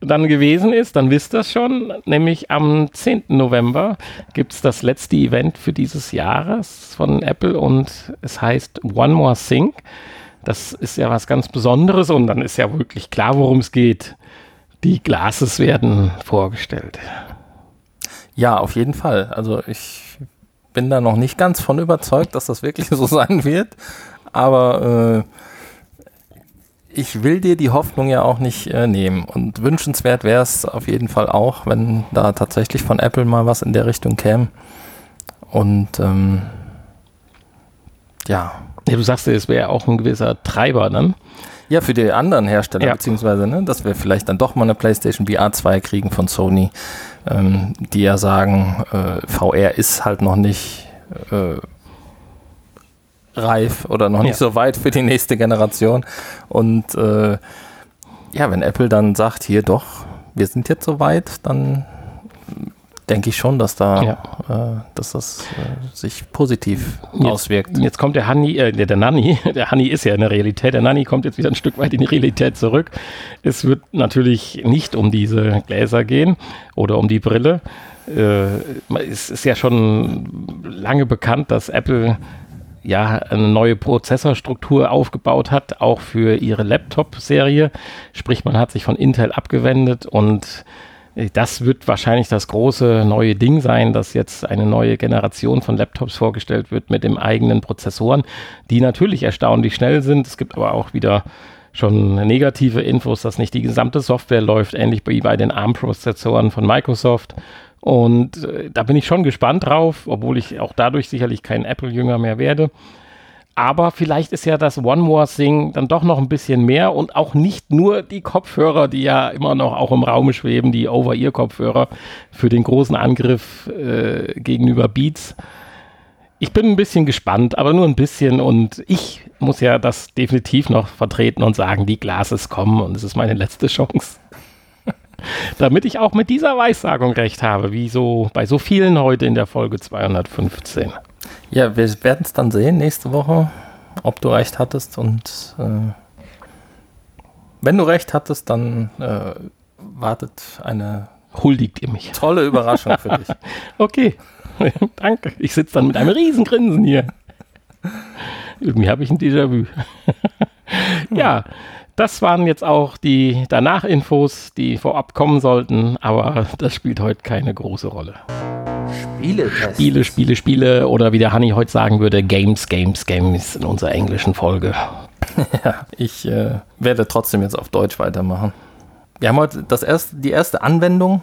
dann gewesen ist, dann wisst ihr schon. Nämlich am 10. November gibt es das letzte Event für dieses Jahres von Apple und es heißt One More Thing. Das ist ja was ganz Besonderes und dann ist ja wirklich klar, worum es geht. Die Glases werden vorgestellt. Ja, auf jeden Fall. Also ich bin da noch nicht ganz von überzeugt, dass das wirklich *laughs* so sein wird. Aber äh, ich will dir die Hoffnung ja auch nicht äh, nehmen. Und wünschenswert wäre es auf jeden Fall auch, wenn da tatsächlich von Apple mal was in der Richtung käme. Und ähm, ja, Ja, du sagst es wäre auch ein gewisser Treiber dann. Ja, für die anderen Hersteller, Ja. beziehungsweise, ne, dass wir vielleicht dann doch mal eine PlayStation VR 2 kriegen von Sony, ähm, die ja sagen, äh, VR ist halt noch nicht äh, reif oder noch nicht Ja. so weit für die nächste Generation. Und äh, ja, wenn Apple dann sagt, hier doch, wir sind jetzt so weit, dann denke ich schon, dass da, Ja. äh, dass das äh, sich positiv Jetzt- auswirkt. Jetzt kommt der Hanni, äh, der, der Nanni, *laughs* der Hanni ist ja in der Realität, der Nanni kommt jetzt wieder ein Stück weit in die Realität zurück. Es wird natürlich nicht um diese Gläser gehen oder um die Brille. Äh, es ist ja schon lange bekannt, dass Apple ja eine neue Prozessorstruktur aufgebaut hat, auch für ihre Laptop-Serie. Sprich, man hat sich von Intel abgewendet und das wird wahrscheinlich das große neue Ding sein, dass jetzt eine neue Generation von Laptops vorgestellt wird mit dem eigenen Prozessoren, die natürlich erstaunlich schnell sind. Es gibt aber auch wieder schon negative Infos, dass nicht die gesamte Software läuft, ähnlich wie bei den ARM-Prozessoren von Microsoft. Und äh, da bin ich schon gespannt drauf, obwohl ich auch dadurch sicherlich kein Apple-Jünger mehr werde. Aber vielleicht ist ja das One More Thing dann doch noch ein bisschen mehr und auch nicht nur die Kopfhörer, die ja immer noch auch im Raum schweben, die Over-Ear-Kopfhörer für den großen Angriff äh, gegenüber Beats. Ich bin ein bisschen gespannt, aber nur ein bisschen und ich muss ja das definitiv noch vertreten und sagen, die Glases kommen und es ist meine letzte Chance. *laughs* Damit ich auch mit dieser Weissagung recht habe, wie so bei so vielen heute in der Folge 215. Ja, wir werden es dann sehen nächste Woche, ob du recht hattest. Und äh, wenn du recht hattest, dann äh, wartet eine Huldigt ihr mich. tolle Überraschung für dich. *laughs* Okay, *laughs* danke. Ich sitze dann mit einem riesen Grinsen hier. Irgendwie habe ich ein Déjà-vu. *laughs* ja, das waren jetzt auch die Danach-Infos, die vorab kommen sollten, aber das spielt heute keine große Rolle. Spieletest. Spiele, Spiele, Spiele oder wie der Hanni heute sagen würde, Games, Games, Games in unserer englischen Folge. *laughs* Ja, ich äh, werde trotzdem jetzt auf Deutsch weitermachen. Wir haben heute das erste, die erste Anwendung,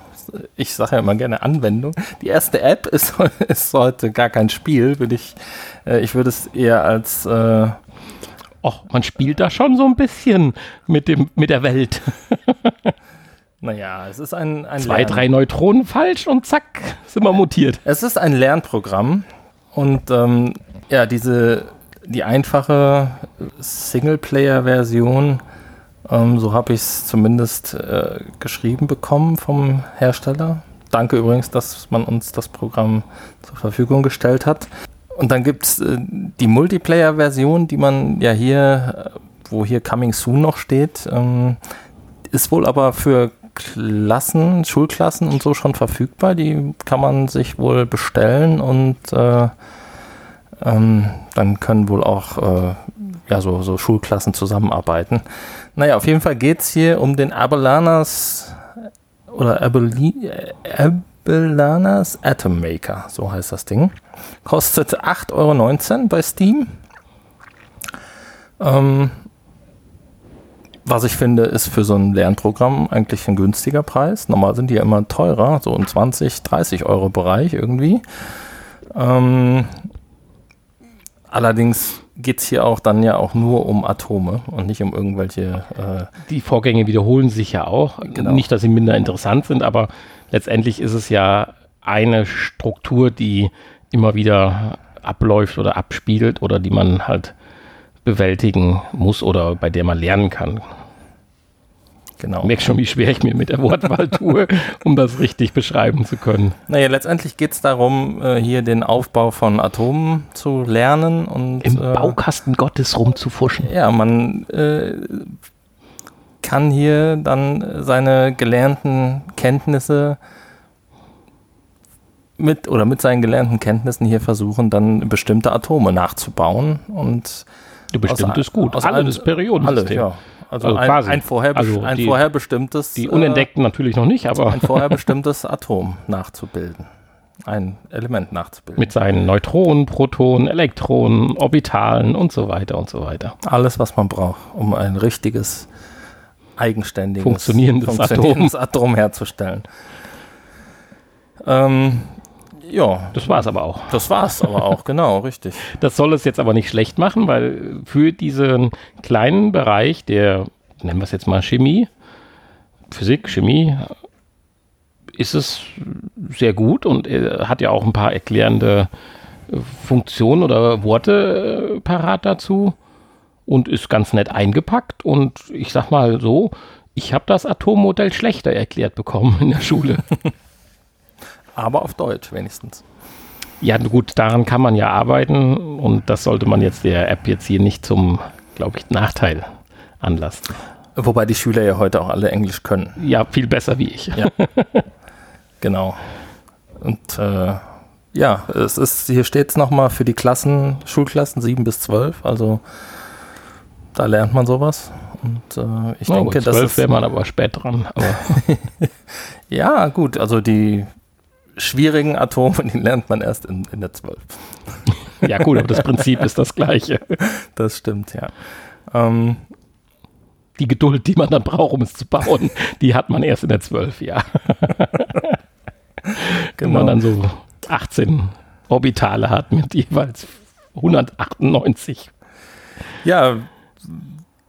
ich sage ja immer gerne Anwendung, die erste App ist, *laughs* ist heute gar kein Spiel, würde ich, äh, ich würde es eher als äh, Och, man spielt da schon so ein bisschen mit, dem, mit der Welt. *laughs* naja, es ist ein, ein Zwei, Lern- drei Neutronen falsch und zack, sind wir mutiert. Es ist ein Lernprogramm und ähm, ja, diese die einfache Singleplayer-Version, ähm, so habe ich es zumindest äh, geschrieben bekommen vom Hersteller. Danke übrigens, dass man uns das Programm zur Verfügung gestellt hat. Und dann gibt es äh, die Multiplayer-Version, die man ja hier, äh, wo hier Coming Soon noch steht, ähm, ist wohl aber für Klassen, Schulklassen und so schon verfügbar. Die kann man sich wohl bestellen und äh, ähm, dann können wohl auch äh, ja, so, so Schulklassen zusammenarbeiten. Naja, auf jeden Fall geht es hier um den Abelanas oder Abeli, Abelanas Atom Maker, so heißt das Ding. Kostet 8,19 Euro bei Steam. Ähm, was ich finde, ist für so ein Lernprogramm eigentlich ein günstiger Preis. Normal sind die ja immer teurer, so im 20, 30 Euro Bereich irgendwie. Ähm, allerdings geht es hier auch dann ja auch nur um Atome und nicht um irgendwelche. Äh, die Vorgänge wiederholen sich ja auch. Genau. Nicht, dass sie minder interessant sind, aber letztendlich ist es ja eine Struktur, die immer wieder abläuft oder abspielt oder die man halt bewältigen muss oder bei der man lernen kann. genau. Ich merke schon, wie schwer ich mir mit der Wortwahl tue, um das richtig beschreiben zu können. Naja, letztendlich geht es darum, äh, hier den Aufbau von Atomen zu lernen und. Im äh, Baukasten Gottes rumzufuschen. Ja, man äh, kann hier dann seine gelernten Kenntnisse mit oder mit seinen gelernten Kenntnissen hier versuchen, dann bestimmte Atome nachzubauen und Du bestimmt ist gut. aus Alle das Periodensystem. alle, ja. Also, Also ein, quasi. ein, vorher, Also ein die- vorher bestimmtes Die äh, unentdeckten natürlich noch nicht, aber ein vorher bestimmtes Atom nachzubilden. Ein Element nachzubilden. mit seinen Neutronen, Protonen, Elektronen, Orbitalen und so weiter und so weiter. Alles, was man braucht, um ein richtiges, eigenständiges, Funktionierendes funktionierendes Atom. herzustellen. Ähm, Ja, Das war es aber auch. das war's aber auch, *laughs* genau, richtig. Das soll es jetzt aber nicht schlecht machen, weil für diesen kleinen Bereich der, nennen wir es jetzt mal Chemie, Physik, Chemie, ist es sehr gut und er hat ja auch ein paar erklärende äh, Funktionen oder Worte äh, parat dazu und ist ganz nett eingepackt und ich sag mal so, ich habe das Atommodell schlechter erklärt bekommen in der Schule. *laughs* Aber auf Deutsch wenigstens. Ja, gut, daran kann man ja arbeiten und das sollte man jetzt der App jetzt hier nicht zum, glaube ich, Nachteil anlassen. Wobei die Schüler ja heute auch alle Englisch können. Ja, viel besser wie ich. Ja. *laughs* Genau. Und äh, ja, es ist, hier steht es nochmal für die Klassen, Schulklassen 7 bis 12, also da lernt man sowas. Und äh, ich Oh, denke, das 12 ist. wäre man aber spät dran. Aber *laughs* Ja, gut, also die schwierigen Atome, die lernt man erst in, in der 12. *laughs* ja, gut, aber das Prinzip ist das gleiche. Das stimmt, ja. Ähm, Die Geduld, die man dann braucht, um es zu bauen, die hat man erst in der 12, ja. *laughs* Wenn man genau. dann so 18 Orbitale hat mit jeweils 198. Ja,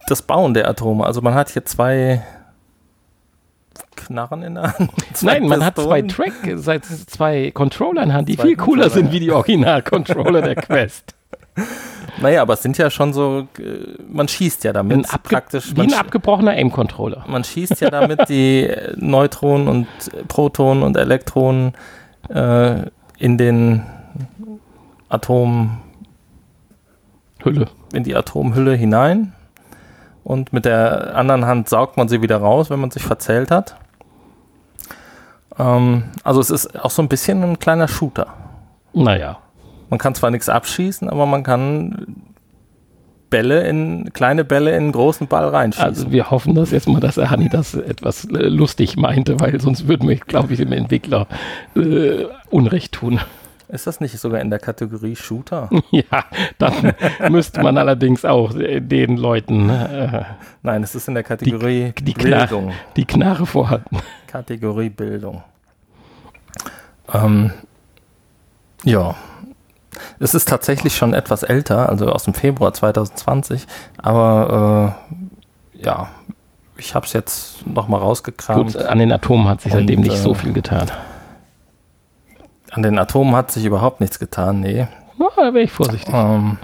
das Bauen der Atome. Also man hat hier zwei Knarren in der Hand. *laughs* Nein, man hat zwei. Track, seit zwei Controller in Hand, die Zwei viel cooler Controller, sind wie die Original-Controller der *laughs* Quest. Naja, aber es sind ja schon so, äh, man schießt ja damit Ein praktisch. wie ein abgebrochener Aim-Controller. man schießt ja damit die äh, Neutronen und äh, Protonen und Elektronen äh, in den Atom, Hülle. in die Atomhülle hinein. Und mit der anderen Hand saugt man sie wieder raus, wenn man sich verzählt hat. Ähm, also es ist auch so ein bisschen ein kleiner Shooter. Naja. Man kann zwar nichts abschießen, aber man kann Bälle in, kleine Bälle in einen großen Ball reinschießen. Also wir hoffen das jetzt mal, dass Hanni das etwas äh, lustig meinte, weil sonst würden wir, glaube ich, dem Entwickler äh, Unrecht tun. ist das nicht sogar in der Kategorie Shooter? *laughs* ja, dann müsste man allerdings auch äh, den Leuten äh, Nein, es ist in der Kategorie die, Knar Bildung. die Knarre vorhalten. Kategorie Bildung. Ähm, ja. Es ist tatsächlich schon etwas älter, also aus dem Februar 2020, aber äh, ja, ich habe es jetzt nochmal rausgekramt. Gut, an den Atomen hat sich Und, seitdem nicht äh, so viel getan. An den Atomen hat sich überhaupt nichts getan, nee. Na, da wäre ich vorsichtig. Ähm,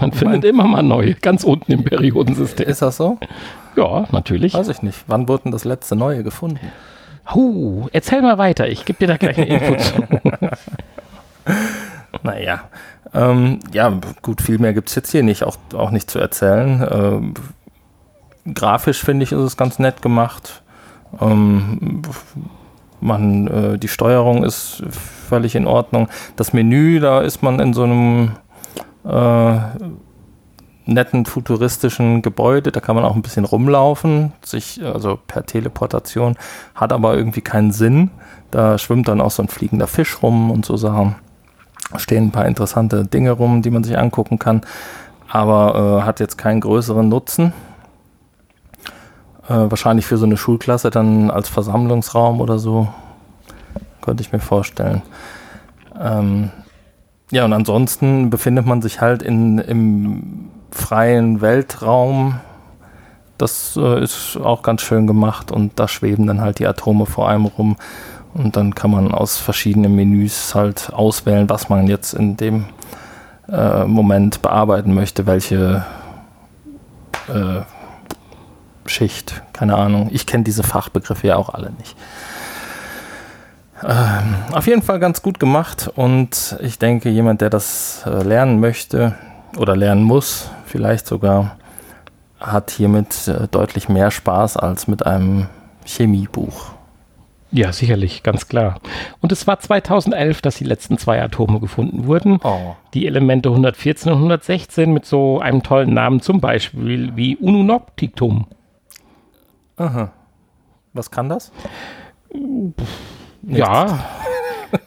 Man *laughs* findet immer mal neu, ganz unten im Periodensystem. ist das so? Ja, natürlich. Weiß ich nicht. Wann wurde denn das letzte neue gefunden? Huh, erzähl mal weiter, ich gebe dir da gleich eine Info *laughs* zu. *laughs* Naja, ähm, ja, gut, viel mehr gibt es jetzt hier nicht, auch, auch nicht zu erzählen. Ähm, grafisch finde ich, ist es ganz nett gemacht. Ähm, man, äh, die Steuerung ist völlig in Ordnung. Das Menü, da ist man in so einem äh, netten futuristischen Gebäude, da kann man auch ein bisschen rumlaufen, sich also per Teleportation, hat aber irgendwie keinen Sinn. Da schwimmt dann auch so ein fliegender Fisch rum und so Sachen stehen ein paar interessante Dinge rum, die man sich angucken kann, aber äh, hat jetzt keinen größeren Nutzen. Äh, wahrscheinlich für so eine Schulklasse dann als Versammlungsraum oder so, könnte ich mir vorstellen. Ähm, ja, und ansonsten befindet man sich halt in, im freien Weltraum. Das äh, ist auch ganz schön gemacht und da schweben dann halt die Atome vor einem rum. Und dann kann man aus verschiedenen Menüs halt auswählen, was man jetzt in dem äh, Moment bearbeiten möchte, welche äh, Schicht, keine Ahnung. Ich kenne diese Fachbegriffe ja auch alle nicht. Ähm, auf jeden Fall ganz gut gemacht und ich denke, jemand, der das äh, lernen möchte oder lernen muss, vielleicht sogar, hat hiermit äh, deutlich mehr Spaß als mit einem Chemiebuch. Ja, sicherlich, ganz klar. Und es war 2011, dass die letzten zwei Atome gefunden wurden. Oh. Die Elemente 114 und 116 mit so einem tollen Namen, zum Beispiel wie Ununocticum. Aha. Was kann das? Ja,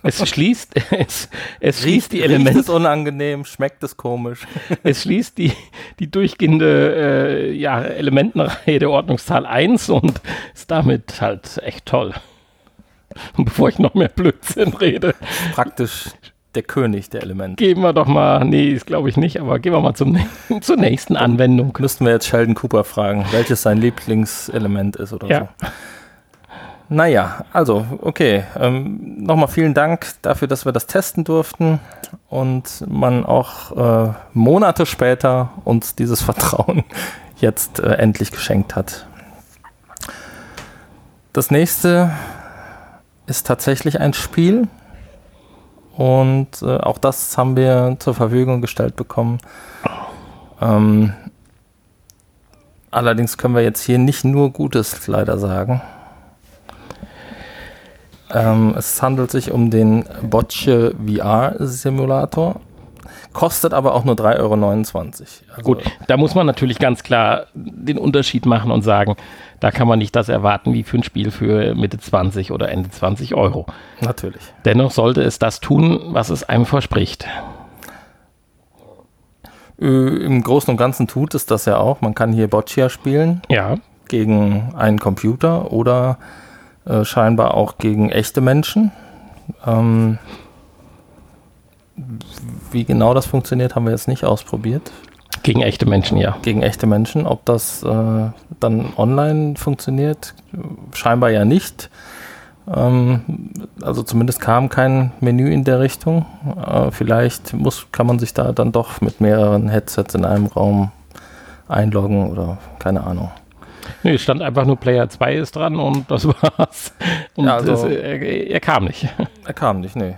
es schließt, es, es schließt die Riecht Elemente, es unangenehm, schmeckt es komisch. *laughs* es schließt die, die durchgehende äh, ja, Elementenreihe der Ordnungszahl 1 und ist damit halt echt toll. bevor ich noch mehr Blödsinn rede. Praktisch der König der Elemente. Gehen wir doch mal, nee, ist glaube ich nicht, aber gehen wir mal zum, *laughs* zur nächsten Anwendung. Müssten wir jetzt Sheldon Cooper fragen, welches sein Lieblingselement ist oder Ja. so. Naja, also, okay. Ähm, Nochmal vielen Dank dafür, dass wir das testen durften und man auch äh, Monate später uns dieses *laughs* Vertrauen jetzt äh, endlich geschenkt hat. Das nächste ist tatsächlich ein Spiel und äh, auch das haben wir zur Verfügung gestellt bekommen. Ähm, allerdings können wir jetzt hier nicht nur Gutes leider sagen. Ähm, es handelt sich um den Bocce VR Simulator. Kostet aber auch nur 3,29 Euro. Also, Gut, da muss man natürlich ganz klar den Unterschied machen und sagen, da kann man nicht das erwarten wie für ein Spiel für Mitte 20 oder Ende 20 Euro. Natürlich. Dennoch sollte es das tun, was es einem verspricht. Im Großen und Ganzen tut es das ja auch. Man kann hier Boccia spielen Ja, gegen einen Computer oder äh, scheinbar auch gegen echte Menschen. Ähm, wie genau das funktioniert, haben wir jetzt nicht ausprobiert. gegen echte Menschen, ja. Gegen echte Menschen. Ob das äh, dann online funktioniert, scheinbar ja nicht. Ähm, also zumindest kam kein Menü in der Richtung. Äh, vielleicht muss, kann man sich da dann doch mit mehreren Headsets in einem Raum einloggen oder keine Ahnung. Nee, es stand einfach nur Player 2 ist dran und das *laughs* war's. Und Ja, also- es, er, er kam nicht. Er kam nicht, nee.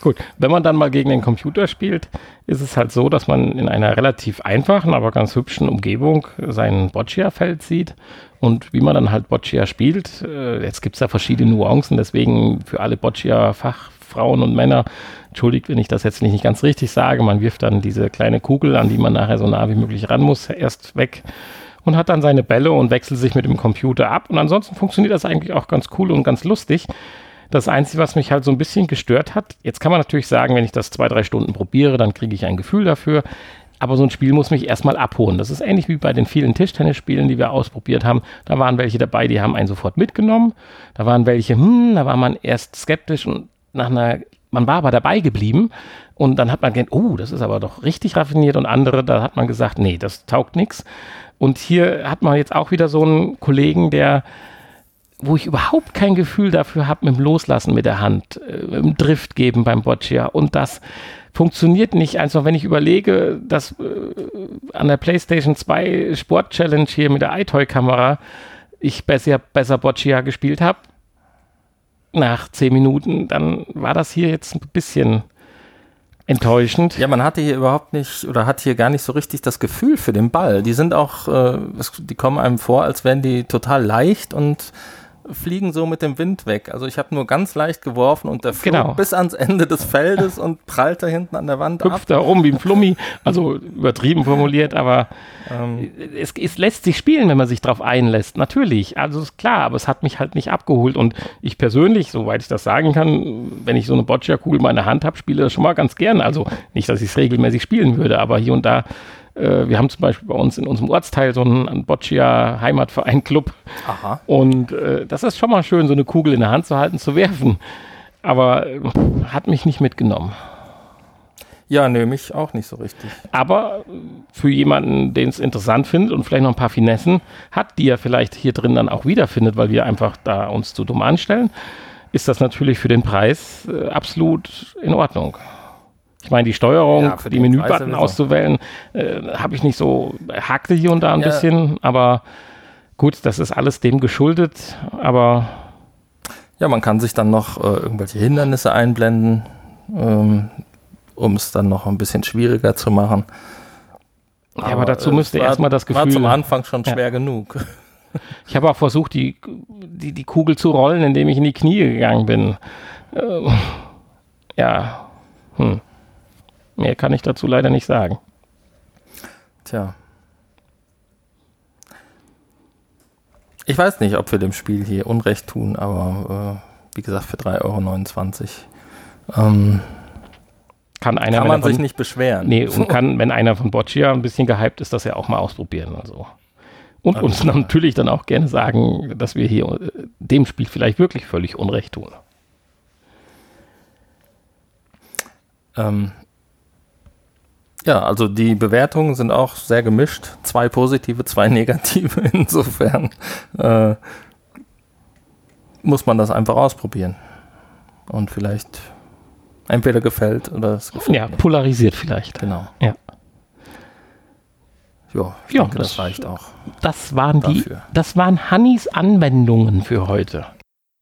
Gut, wenn man dann mal gegen den Computer spielt, ist es halt so, dass man in einer relativ einfachen, aber ganz hübschen Umgebung sein Boccia-Feld sieht. Und wie man dann halt Boccia spielt, äh, jetzt gibt es da verschiedene Nuancen, deswegen für alle Boccia-Fachfrauen und Männer, entschuldigt, wenn ich das jetzt nicht ganz richtig sage, man wirft dann diese kleine Kugel, an die man nachher so nah wie möglich ran muss, erst weg und hat dann seine Bälle und wechselt sich mit dem Computer ab. Und ansonsten funktioniert das eigentlich auch ganz cool und ganz lustig. Das Einzige, was mich halt so ein bisschen gestört hat, jetzt kann man natürlich sagen, wenn ich das zwei, drei Stunden probiere, dann kriege ich ein Gefühl dafür. Aber so ein Spiel muss mich erstmal abholen. Das ist ähnlich wie bei den vielen Tischtennisspielen, die wir ausprobiert haben. Da waren welche dabei, die haben einen sofort mitgenommen. Da waren welche, hm, da war man erst skeptisch und nach einer, man war aber dabei geblieben. Und dann hat man gedacht, oh, das ist aber doch richtig raffiniert. Und andere, da hat man gesagt, nee, das taugt nichts. Und hier hat man jetzt auch wieder so einen Kollegen, der wo ich überhaupt kein Gefühl dafür habe mit dem Loslassen mit der Hand, äh, mit dem Drift geben beim Boccia. Und das funktioniert nicht. Einfach, wenn ich überlege, dass äh, an der PlayStation 2 Sport Challenge hier mit der iToy-Kamera ich besser, besser Boccia gespielt habe, nach zehn Minuten, dann war das hier jetzt ein bisschen enttäuschend. Ja, man hatte hier überhaupt nicht oder hat hier gar nicht so richtig das Gefühl für den Ball. Die sind auch, äh, die kommen einem vor, als wären die total leicht und fliegen so mit dem Wind weg. Also ich habe nur ganz leicht geworfen und der flog Genau. bis ans Ende des Feldes und prallte hinten an der Wand ab. hüpft da rum wie ein Flummi, also übertrieben formuliert, aber Ähm, es, es lässt sich spielen, wenn man sich drauf einlässt, natürlich, also ist klar, aber es hat mich halt nicht abgeholt und ich persönlich, soweit ich das sagen kann, wenn ich so eine Boccia-Kugel in meiner Hand habe, spiele das schon mal ganz gern, also nicht, dass ich es regelmäßig spielen würde, aber hier und da, äh, wir haben zum Beispiel bei uns in unserem Ortsteil so einen, einen Boccia-Heimatverein-Club aha. und äh, das ist schon mal schön, so eine Kugel in der Hand zu halten, zu werfen, aber äh, hat mich nicht mitgenommen. Ja, nö, mich auch nicht so richtig. Aber äh, für jemanden, den es interessant findet und vielleicht noch ein paar Finessen hat, die er vielleicht hier drin dann auch wiederfindet, weil wir einfach da uns zu dumm anstellen, ist das natürlich für den Preis äh, absolut in Ordnung. Ich meine, die Steuerung, Ja, für die Menübutton auszuwählen, äh, habe ich nicht so, hakte hier und da ein Ja. bisschen, aber gut, das ist alles dem geschuldet, aber Ja, man kann sich dann noch äh, irgendwelche Hindernisse einblenden, ähm, um es dann noch ein bisschen schwieriger zu machen. ja, aber dazu müsste erstmal das War zum Gefühl. Anfang schon Ja. schwer genug. *laughs* Ich habe auch versucht, die, die, die Kugel zu rollen, indem ich in die Knie gegangen bin. Ähm, ja, hm. Mehr kann ich dazu leider nicht sagen. Tja. Ich weiß nicht, ob wir dem Spiel hier Unrecht tun, aber äh, wie gesagt, für 3,29 Euro. Ähm, kann einer, kann man von, sich nicht beschweren. Nee, und *laughs* kann, wenn einer von Boccia ein bisschen gehypt ist, das ja auch mal ausprobieren und so. Und uns natürlich dann auch gerne sagen, dass wir hier äh, dem Spiel vielleicht wirklich völlig Unrecht tun. Ähm, ja, also die Bewertungen sind auch sehr gemischt. Zwei positive, zwei *laughs* negative. Insofern äh, muss man das einfach ausprobieren. Und vielleicht entweder gefällt oder es gefällt. Ja, polarisiert vielleicht. Genau. Ja. Jo, ich Ja, denke, das, das- reicht auch. Das waren die, Dafür. das waren Hannis Anwendungen für heute.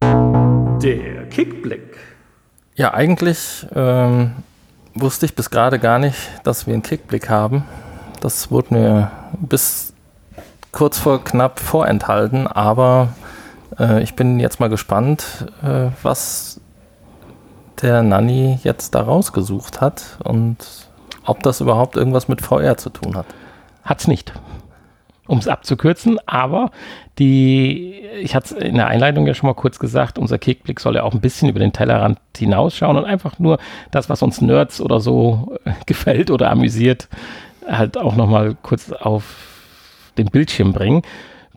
Der Kickblick. Ja, eigentlich ähm, wusste ich bis gerade gar nicht, dass wir einen Kickblick haben. Das wurde mir bis kurz vor knapp vorenthalten, aber äh, ich bin jetzt mal gespannt, äh, was der Nanny jetzt da rausgesucht hat und ob das überhaupt irgendwas mit VR zu tun hat. Hat's nicht. Um es abzukürzen, aber die, ich hatte es in der Einleitung ja schon mal kurz gesagt, unser Kickblick soll ja auch ein bisschen über den Tellerrand hinausschauen und einfach nur das, was uns Nerds oder so äh, *laughs* gefällt oder amüsiert, halt auch nochmal kurz auf den Bildschirm bringen.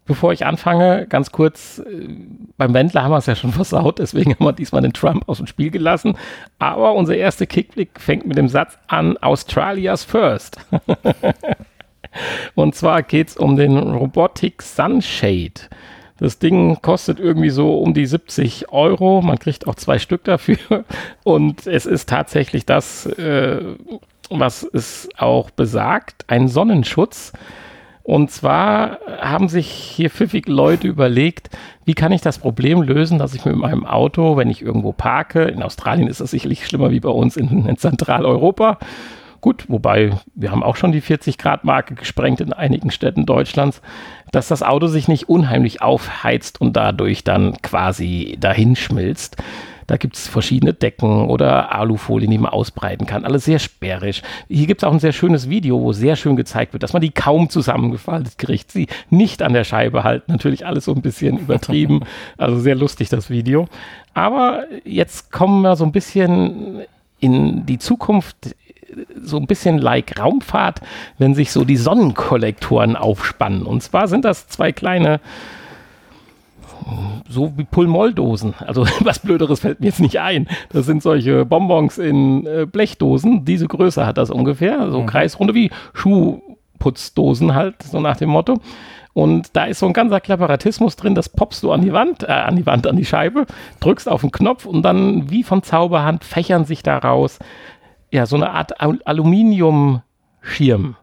Bevor ich anfange, ganz kurz, äh, beim Wendler haben wir es ja schon *laughs* versaut, deswegen haben wir diesmal den Trump aus dem Spiel gelassen. Aber unser erster Kickblick fängt mit dem Satz an, Australia's First. *laughs* Und zwar geht es um den Robotic Sunshade. Das Ding kostet irgendwie so um die 70 Euro. Man kriegt auch zwei Stück dafür. *laughs* Und es ist tatsächlich das, äh, was es auch besagt, ein Sonnenschutz. Und zwar haben sich hier pfiffige Leute überlegt, wie kann ich das Problem lösen, dass ich mit meinem Auto, wenn ich irgendwo parke, in Australien ist das sicherlich schlimmer wie bei uns in, in Zentraleuropa, Gut, wobei wir haben auch schon die 40-Grad-Marke gesprengt in einigen Städten Deutschlands, dass das Auto sich nicht unheimlich aufheizt und dadurch dann quasi dahin schmilzt. Da gibt es verschiedene Decken oder Alufolien, die man ausbreiten kann. Alles sehr sperrig. Hier gibt es auch ein sehr schönes Video, wo sehr schön gezeigt wird, dass man die kaum zusammengefaltet kriegt. Sie nicht an der Scheibe halten. Natürlich alles so ein bisschen *laughs* übertrieben. Also sehr lustig, das Video. Aber jetzt kommen wir so ein bisschen in die Zukunft so ein bisschen like Raumfahrt, wenn sich so die Sonnenkollektoren aufspannen. Und zwar sind das zwei kleine, so wie Pulmoldosen. Also *laughs* was Blöderes fällt mir jetzt nicht ein. Das sind solche Bonbons in äh, Blechdosen. Diese Größe hat das ungefähr. So kreisrunde wie Schuhputzdosen halt, so nach dem Motto. Und da ist so ein ganzer Klapperatismus drin, das poppst du an die Wand, äh, an die Wand, an die Scheibe, drückst auf den Knopf und dann wie von Zauberhand fächern sich daraus ja, so eine Art Al Aluminiumschirm.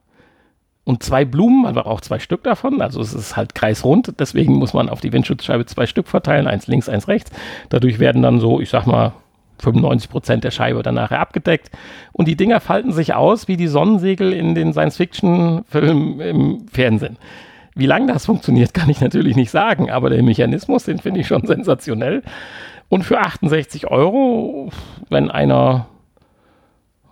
Und zwei Blumen, man braucht zwei Stück davon, also es ist halt kreisrund, deswegen muss man auf die Windschutzscheibe zwei Stück verteilen, eins links, eins rechts. Dadurch werden dann so, ich sag mal, 95 Prozent der Scheibe dann nachher abgedeckt. Und die Dinger falten sich aus wie die Sonnensegel in den Science-Fiction-Filmen im Fernsehen. Wie lange das funktioniert, kann ich natürlich nicht sagen, aber der Mechanismus, den finde ich schon *laughs* sensationell. Und für 68 Euro, wenn einer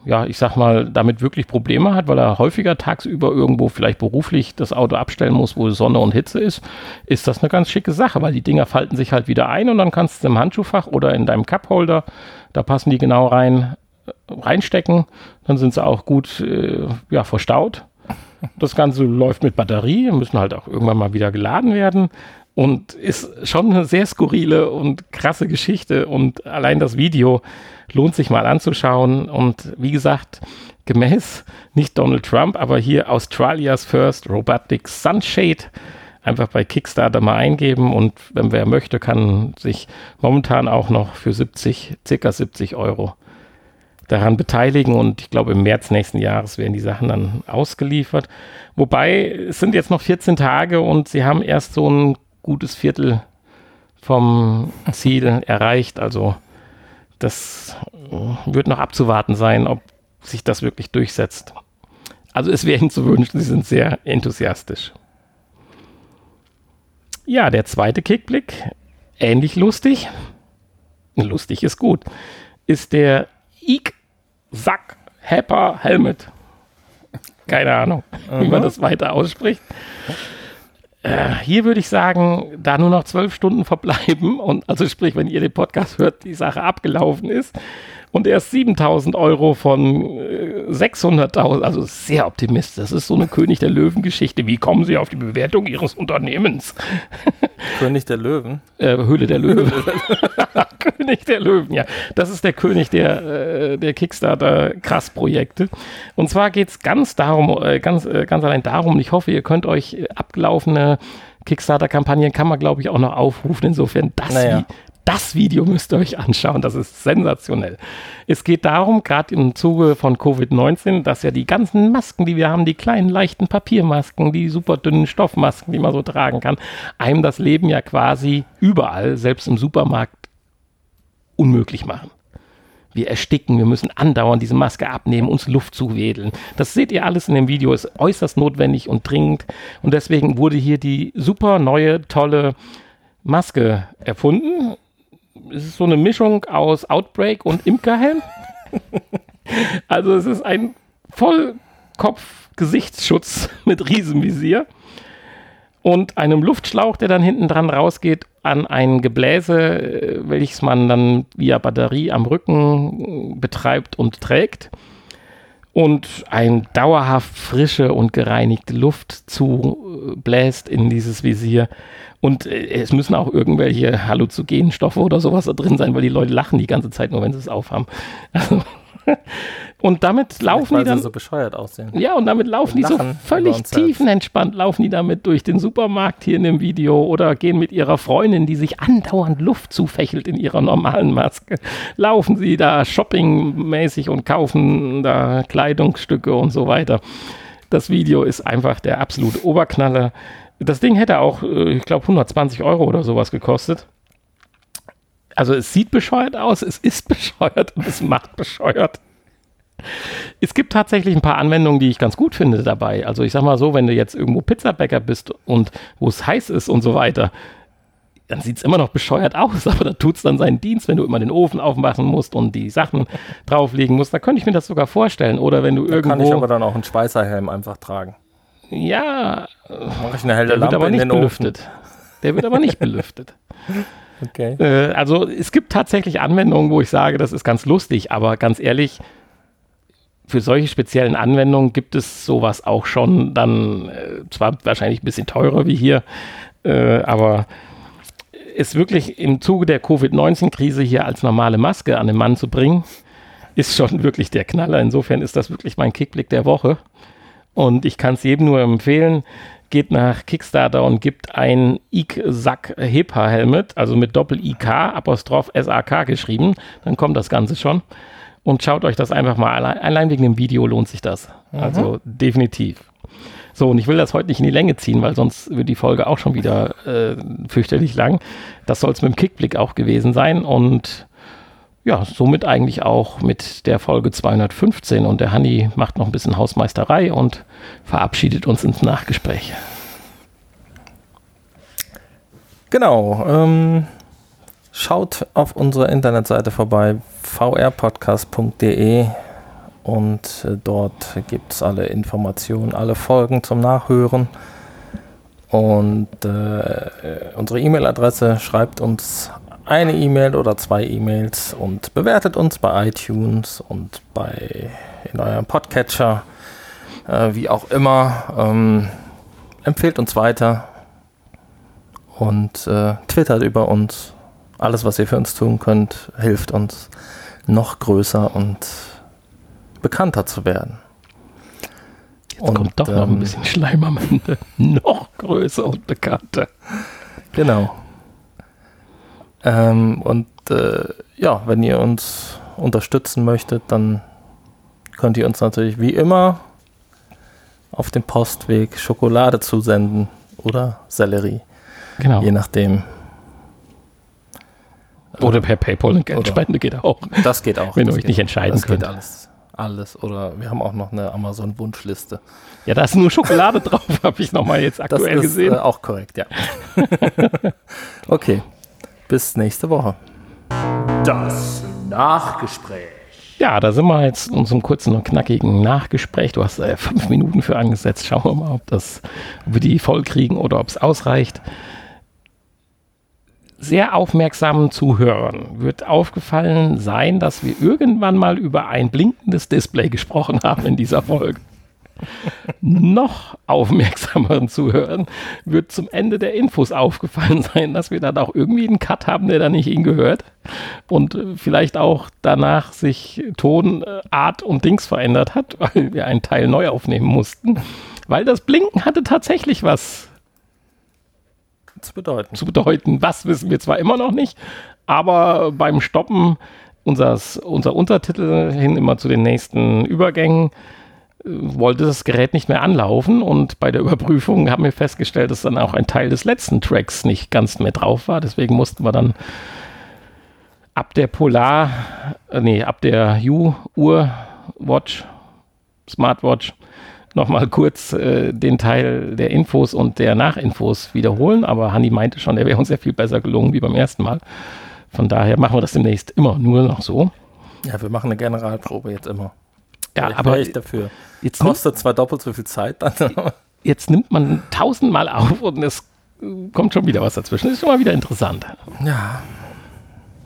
ja, ich sag mal, damit wirklich Probleme hat, weil er häufiger tagsüber irgendwo vielleicht beruflich das Auto abstellen muss, wo Sonne und Hitze ist, ist das eine ganz schicke Sache, weil die Dinger falten sich halt wieder ein und dann kannst du im Handschuhfach oder in deinem Cupholder, da passen die genau rein, äh, reinstecken. Dann sind sie auch gut äh, ja, verstaut. Das Ganze läuft mit Batterie, müssen halt auch irgendwann mal wieder geladen werden und ist schon eine sehr skurrile und krasse Geschichte. Und allein das Video lohnt sich mal anzuschauen. Und wie gesagt, gemäß nicht Donald Trump, aber hier Australia's First Robotic Sunshade. Einfach bei Kickstarter mal eingeben und wenn wer möchte, kann sich momentan auch noch für 70, circa 70 Euro daran beteiligen. Und ich glaube im März nächsten Jahres werden die Sachen dann ausgeliefert. Wobei es sind jetzt noch 14 Tage und sie haben erst so ein gutes Viertel vom Ziel erreicht. Also das äh, wird noch abzuwarten sein, ob sich das wirklich durchsetzt. Also es wäre ihnen *laughs* zu wünschen, sie sind sehr enthusiastisch. Ja, der zweite Kickblick, ähnlich lustig, lustig ist gut, ist der Eek Sack Happer Helmet. Keine Ahnung, wie man das weiter ausspricht. Äh, hier würde ich sagen, da nur noch zwölf Stunden verbleiben. Und also sprich, wenn ihr den Podcast hört, die Sache abgelaufen ist und erst 7000 Euro von äh, 600.000, also sehr optimistisch. Das ist so eine König der Löwen-Geschichte. Wie kommen Sie auf die Bewertung Ihres Unternehmens? *laughs* König der Löwen. Äh, Höhle der Löwen. *laughs* König der Löwen, ja. Das ist der König der, äh, der Kickstarter-Krass-Projekte. Und zwar geht es ganz darum, äh, ganz, äh, ganz allein darum, ich hoffe, ihr könnt euch äh, abgelaufene Kickstarter-Kampagnen kann man, glaube ich, auch noch aufrufen. Insofern, das, Naja. Vi- das Video müsst ihr euch anschauen. Das ist sensationell. Es geht darum, gerade im Zuge von Covid-19, dass ja die ganzen Masken, die wir haben, die kleinen leichten Papiermasken, die super dünnen Stoffmasken, die man so tragen kann, einem das Leben ja quasi überall, selbst im Supermarkt, unmöglich machen. Wir ersticken, wir müssen andauernd diese Maske abnehmen, uns Luft zuwedeln. Das seht ihr alles in dem Video, ist äußerst notwendig und dringend. Und deswegen wurde hier die super neue, tolle Maske erfunden. Es ist so eine Mischung aus Outbreak und Imkerhelm. *laughs* also es ist ein Vollkopf-Gesichtsschutz *laughs* mit Riesenvisier und einem Luftschlauch, der dann hinten dran rausgeht an ein Gebläse, äh, welches man dann via Batterie am Rücken äh, betreibt und trägt. Und ein dauerhaft frische und gereinigte Luft zubläst in dieses Visier. Und äh, es müssen auch irgendwelche halluzinogenen Stoffe oder sowas da drin sein, weil die Leute lachen die ganze Zeit nur, wenn sie es aufhaben. Also, *laughs* und damit laufen die dann. so bescheuert aussehen. Ja, und damit laufen die so völlig tiefenentspannt, laufen die damit durch den Supermarkt hier in dem Video oder gehen mit ihrer Freundin, die sich andauernd Luft zufächelt in ihrer normalen Maske, laufen sie da shoppingmäßig und kaufen da Kleidungsstücke und so weiter. Das Video ist einfach der absolute Oberknaller. Das Ding hätte auch, äh, ich glaube, 120 Euro oder sowas gekostet. Also es sieht bescheuert aus, es ist *laughs* bescheuert und es macht bescheuert. Es gibt tatsächlich ein paar Anwendungen, die ich ganz gut finde dabei. Also ich sag mal so, wenn du jetzt irgendwo Pizzabäcker bist und wo es heiß ist und so weiter, dann sieht es immer noch bescheuert aus, *laughs* aber da tut es dann seinen Dienst, wenn du immer den Ofen aufmachen musst und die Sachen *laughs* drauflegen musst. Da könnte ich mir das sogar vorstellen. Oder wenn du Da kann ich irgendwo. aber dann auch einen Schweißerhelm einfach tragen. ja, Mache ich eine helle der wird Lampe aber in nicht den Ofen. belüftet. Der wird aber nicht *laughs* belüftet. Okay. Äh, also es gibt tatsächlich Anwendungen, wo ich sage, das ist ganz lustig, aber ganz ehrlich, für solche speziellen Anwendungen gibt es sowas auch schon dann, äh, zwar wahrscheinlich ein bisschen teurer wie hier, äh, aber es wirklich im Zuge der Covid-19-Krise hier als normale Maske an den Mann zu bringen, ist schon wirklich der Knaller. Insofern ist das wirklich mein Kickblick der Woche. Und ich kann es jedem nur empfehlen, geht nach Kickstarter und gibt ein IK-Sack HEPA Helmet, also mit Doppel-IK, Apostroph SAK geschrieben, dann kommt das Ganze schon. Und schaut euch das einfach mal, allein, allein wegen dem Video lohnt sich das. Also definitiv. So, und ich will das heute nicht in die Länge ziehen, weil sonst wird die Folge auch schon wieder äh, fürchterlich lang. Das soll es mit dem Kickblick auch gewesen sein und ja, somit eigentlich auch mit der Folge 215 und der Hanni macht noch ein bisschen Hausmeisterei und verabschiedet uns ins Nachgespräch. Genau. Ähm, schaut auf unserer Internetseite vorbei, vrpodcast.de und äh, dort gibt es alle Informationen, alle Folgen zum Nachhören. Und äh, unsere E-Mail-Adresse schreibt uns eine E-Mail oder zwei E-Mails und bewertet uns bei iTunes und bei in eurem Podcatcher, äh, wie auch immer. Ähm, empfehlt uns weiter und äh, twittert über uns. Alles, was ihr für uns tun könnt, hilft uns noch größer und bekannter zu werden. Jetzt kommt doch noch ein ähm, bisschen Schleim am Ende. *laughs* noch größer und bekannter. Genau. Ähm, und äh, ja, wenn ihr uns unterstützen möchtet, dann könnt ihr uns natürlich wie immer auf dem Postweg Schokolade zusenden oder Sellerie, Genau. je nachdem. Oder per PayPal eine Geldspende geht auch. Das geht auch. Wenn das ihr euch nicht entscheiden das könnt. geht alles. Alles. Oder wir haben auch noch eine Amazon-Wunschliste. Ja, da ist nur Schokolade *laughs* drauf, habe ich nochmal jetzt Das aktuell ist gesehen. Äh, auch korrekt, ja. *laughs* okay. Bis nächste Woche. Das Nachgespräch. Ja, da sind wir jetzt in unserem kurzen und knackigen Nachgespräch. Du hast äh, fünf Minuten für angesetzt. Schauen wir mal, ob, das, ob wir die voll kriegen oder ob es ausreicht. Sehr aufmerksamen Zuhörern wird aufgefallen sein, dass wir irgendwann mal über ein blinkendes Display gesprochen haben in dieser Folge. noch aufmerksameren Zuhörern wird zum Ende der Infos aufgefallen sein, dass wir dann auch irgendwie einen Cut haben, der da nicht hingehört. Und äh, vielleicht auch danach sich Ton, äh, Art und Dings verändert hat, *laughs* weil wir einen Teil neu aufnehmen mussten. Weil das Blinken hatte tatsächlich was zu bedeuten. zu bedeuten. Was wissen wir zwar immer noch nicht, aber beim Stoppen unseres, unser Untertitel hin immer zu den nächsten Übergängen äh, wollte das Gerät nicht mehr anlaufen und bei der Überprüfung haben wir festgestellt, dass dann auch ein Teil des letzten Tracks nicht ganz mehr drauf war. Deswegen mussten wir dann ab der Polar, äh, nee, ab der U-Uhr, Watch, Smartwatch, nochmal kurz äh, den Teil der Infos und der Nachinfos wiederholen. Aber Hanni meinte schon, der wäre uns sehr viel besser gelungen wie beim ersten Mal. Von daher machen wir das demnächst immer nur noch so. Ja, wir machen eine Generalprobe jetzt immer. Ja, ich aber ich dafür. jetzt, Kostet zwar doppelt so viel Zeit, jetzt nimmt man tausendmal auf und es kommt schon wieder was dazwischen. Das ist schon mal wieder interessant. ja,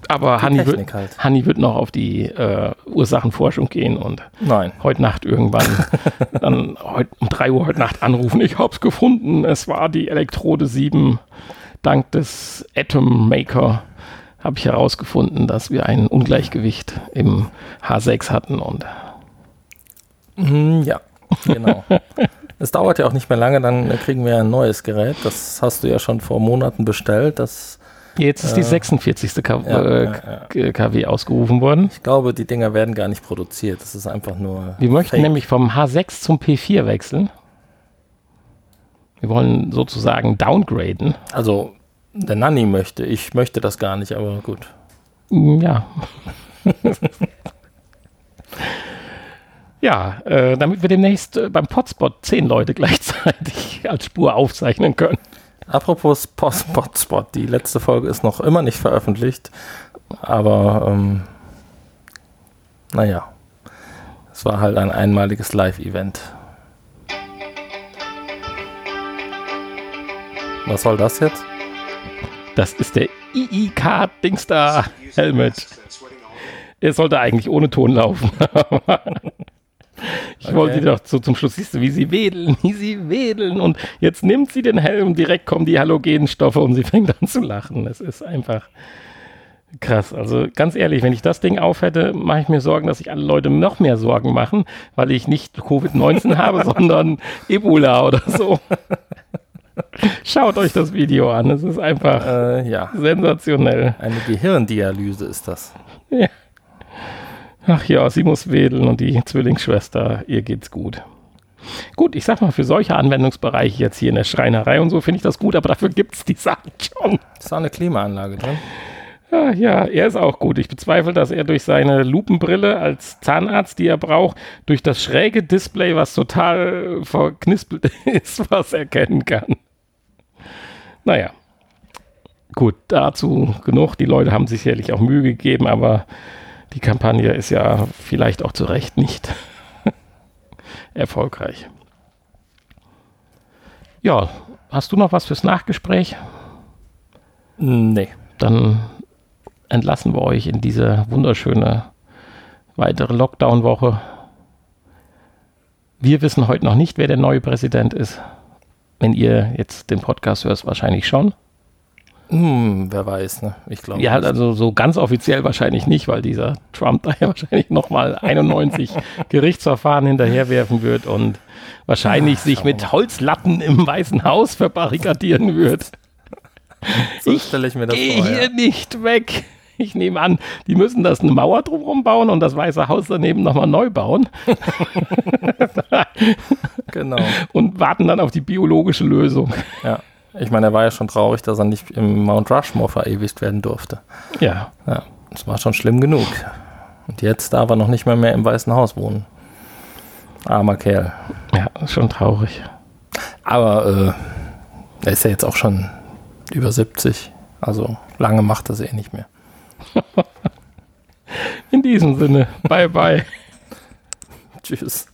Aber Hanni wird, halt. Hanni wird noch auf die äh, Ursachenforschung gehen und Nein. heute Nacht irgendwann *laughs* dann heut, um 3 Uhr heute Nacht anrufen. Ich hab's gefunden. Es war die Elektrode 7. Dank des Atom Maker habe ich herausgefunden, dass wir ein Ungleichgewicht im H6 hatten und Mhm, ja, genau. *laughs* es dauert ja auch nicht mehr lange, dann kriegen wir ein neues Gerät. Das hast du ja schon vor Monaten bestellt. Das, jetzt ist die Äh, 46. K ja, äh, ja, KW ausgerufen worden. ich glaube, die Dinger werden gar nicht produziert. Das ist einfach nur. Wir möchten Fake. nämlich vom H6 zum P4 wechseln. Wir wollen sozusagen downgraden. Also, der Nanny möchte. Ich möchte das gar nicht, aber gut. Ja. ja, äh, damit wir demnächst äh, beim Potspot zehn Leute gleichzeitig *laughs* als Spur aufzeichnen können. Apropos Postbot-Spot, die letzte Folge ist noch immer nicht veröffentlicht, aber ähm, naja, es war halt ein einmaliges Live-Event. Was soll das jetzt? Das ist der IIK Dingstar Helmet. Er sollte eigentlich ohne Ton laufen. *laughs* *laughs* ich Okay. wollte doch so zum Schluss, siehst du, wie sie wedeln, *laughs* wie sie wedeln. Und jetzt nimmt sie den Helm, direkt kommen die Halogenstoffe und sie fängt an zu lachen. Es ist einfach krass. Also ganz ehrlich, wenn ich das Ding aufhätte, mache ich mir Sorgen, dass sich alle Leute noch mehr Sorgen machen, weil ich nicht Covid-19 *laughs* habe, sondern Ebola oder so. Schaut euch das Video an. Es ist einfach Äh, ja, sensationell. eine Gehirndialyse ist das. Ach ja, sie muss wedeln und die Zwillingsschwester, ihr geht's gut. Gut, ich sag mal, für solche Anwendungsbereiche jetzt hier in der Schreinerei und so finde ich das gut, aber dafür gibt's die Sachen schon. Ist auch eine Klimaanlage drin. Ja, ja, er ist auch gut. Ich bezweifle, dass er durch seine Lupenbrille als Zahnarzt, die er braucht, durch das schräge Display, was total verknispelt *laughs* ist, was erkennen kann. Naja. Gut, dazu genug. Die Leute haben sich sicherlich auch Mühe gegeben, aber die Kampagne ist ja vielleicht auch zu Recht nicht *laughs* erfolgreich. Ja, hast du noch was fürs Nachgespräch? Nee. dann entlassen wir euch in diese wunderschöne weitere Lockdown-Woche. Wir wissen heute noch nicht, wer der neue Präsident ist. Wenn ihr jetzt den Podcast hört, wahrscheinlich schon. Hm, wer weiß, ne? Ich glaube. Ja, also so ganz offiziell wahrscheinlich nicht, weil dieser Trump *laughs* da ja wahrscheinlich nochmal 91 *laughs* Gerichtsverfahren hinterherwerfen wird und wahrscheinlich sich mit Holzlatten im Weißen Haus verbarrikadieren wird. so stelle ich mir das Geh vor. hier Ja. nicht weg. Ich nehme an, die müssen das eine Mauer drumherum bauen und das Weiße Haus daneben nochmal neu bauen *laughs* Genau. und warten dann auf die biologische Lösung. Ja. Ich meine, er war ja schon traurig, dass er nicht im Mount Rushmore verewigt werden durfte. Ja, Ja, das war schon schlimm genug. Und jetzt darf er noch nicht mal mehr im Weißen Haus wohnen. Armer Kerl. ja, ist schon traurig. Aber äh, er ist ja jetzt auch schon über 70. Also lange macht das eh nicht mehr. *laughs* In diesem Sinne, bye bye. *laughs* Tschüss.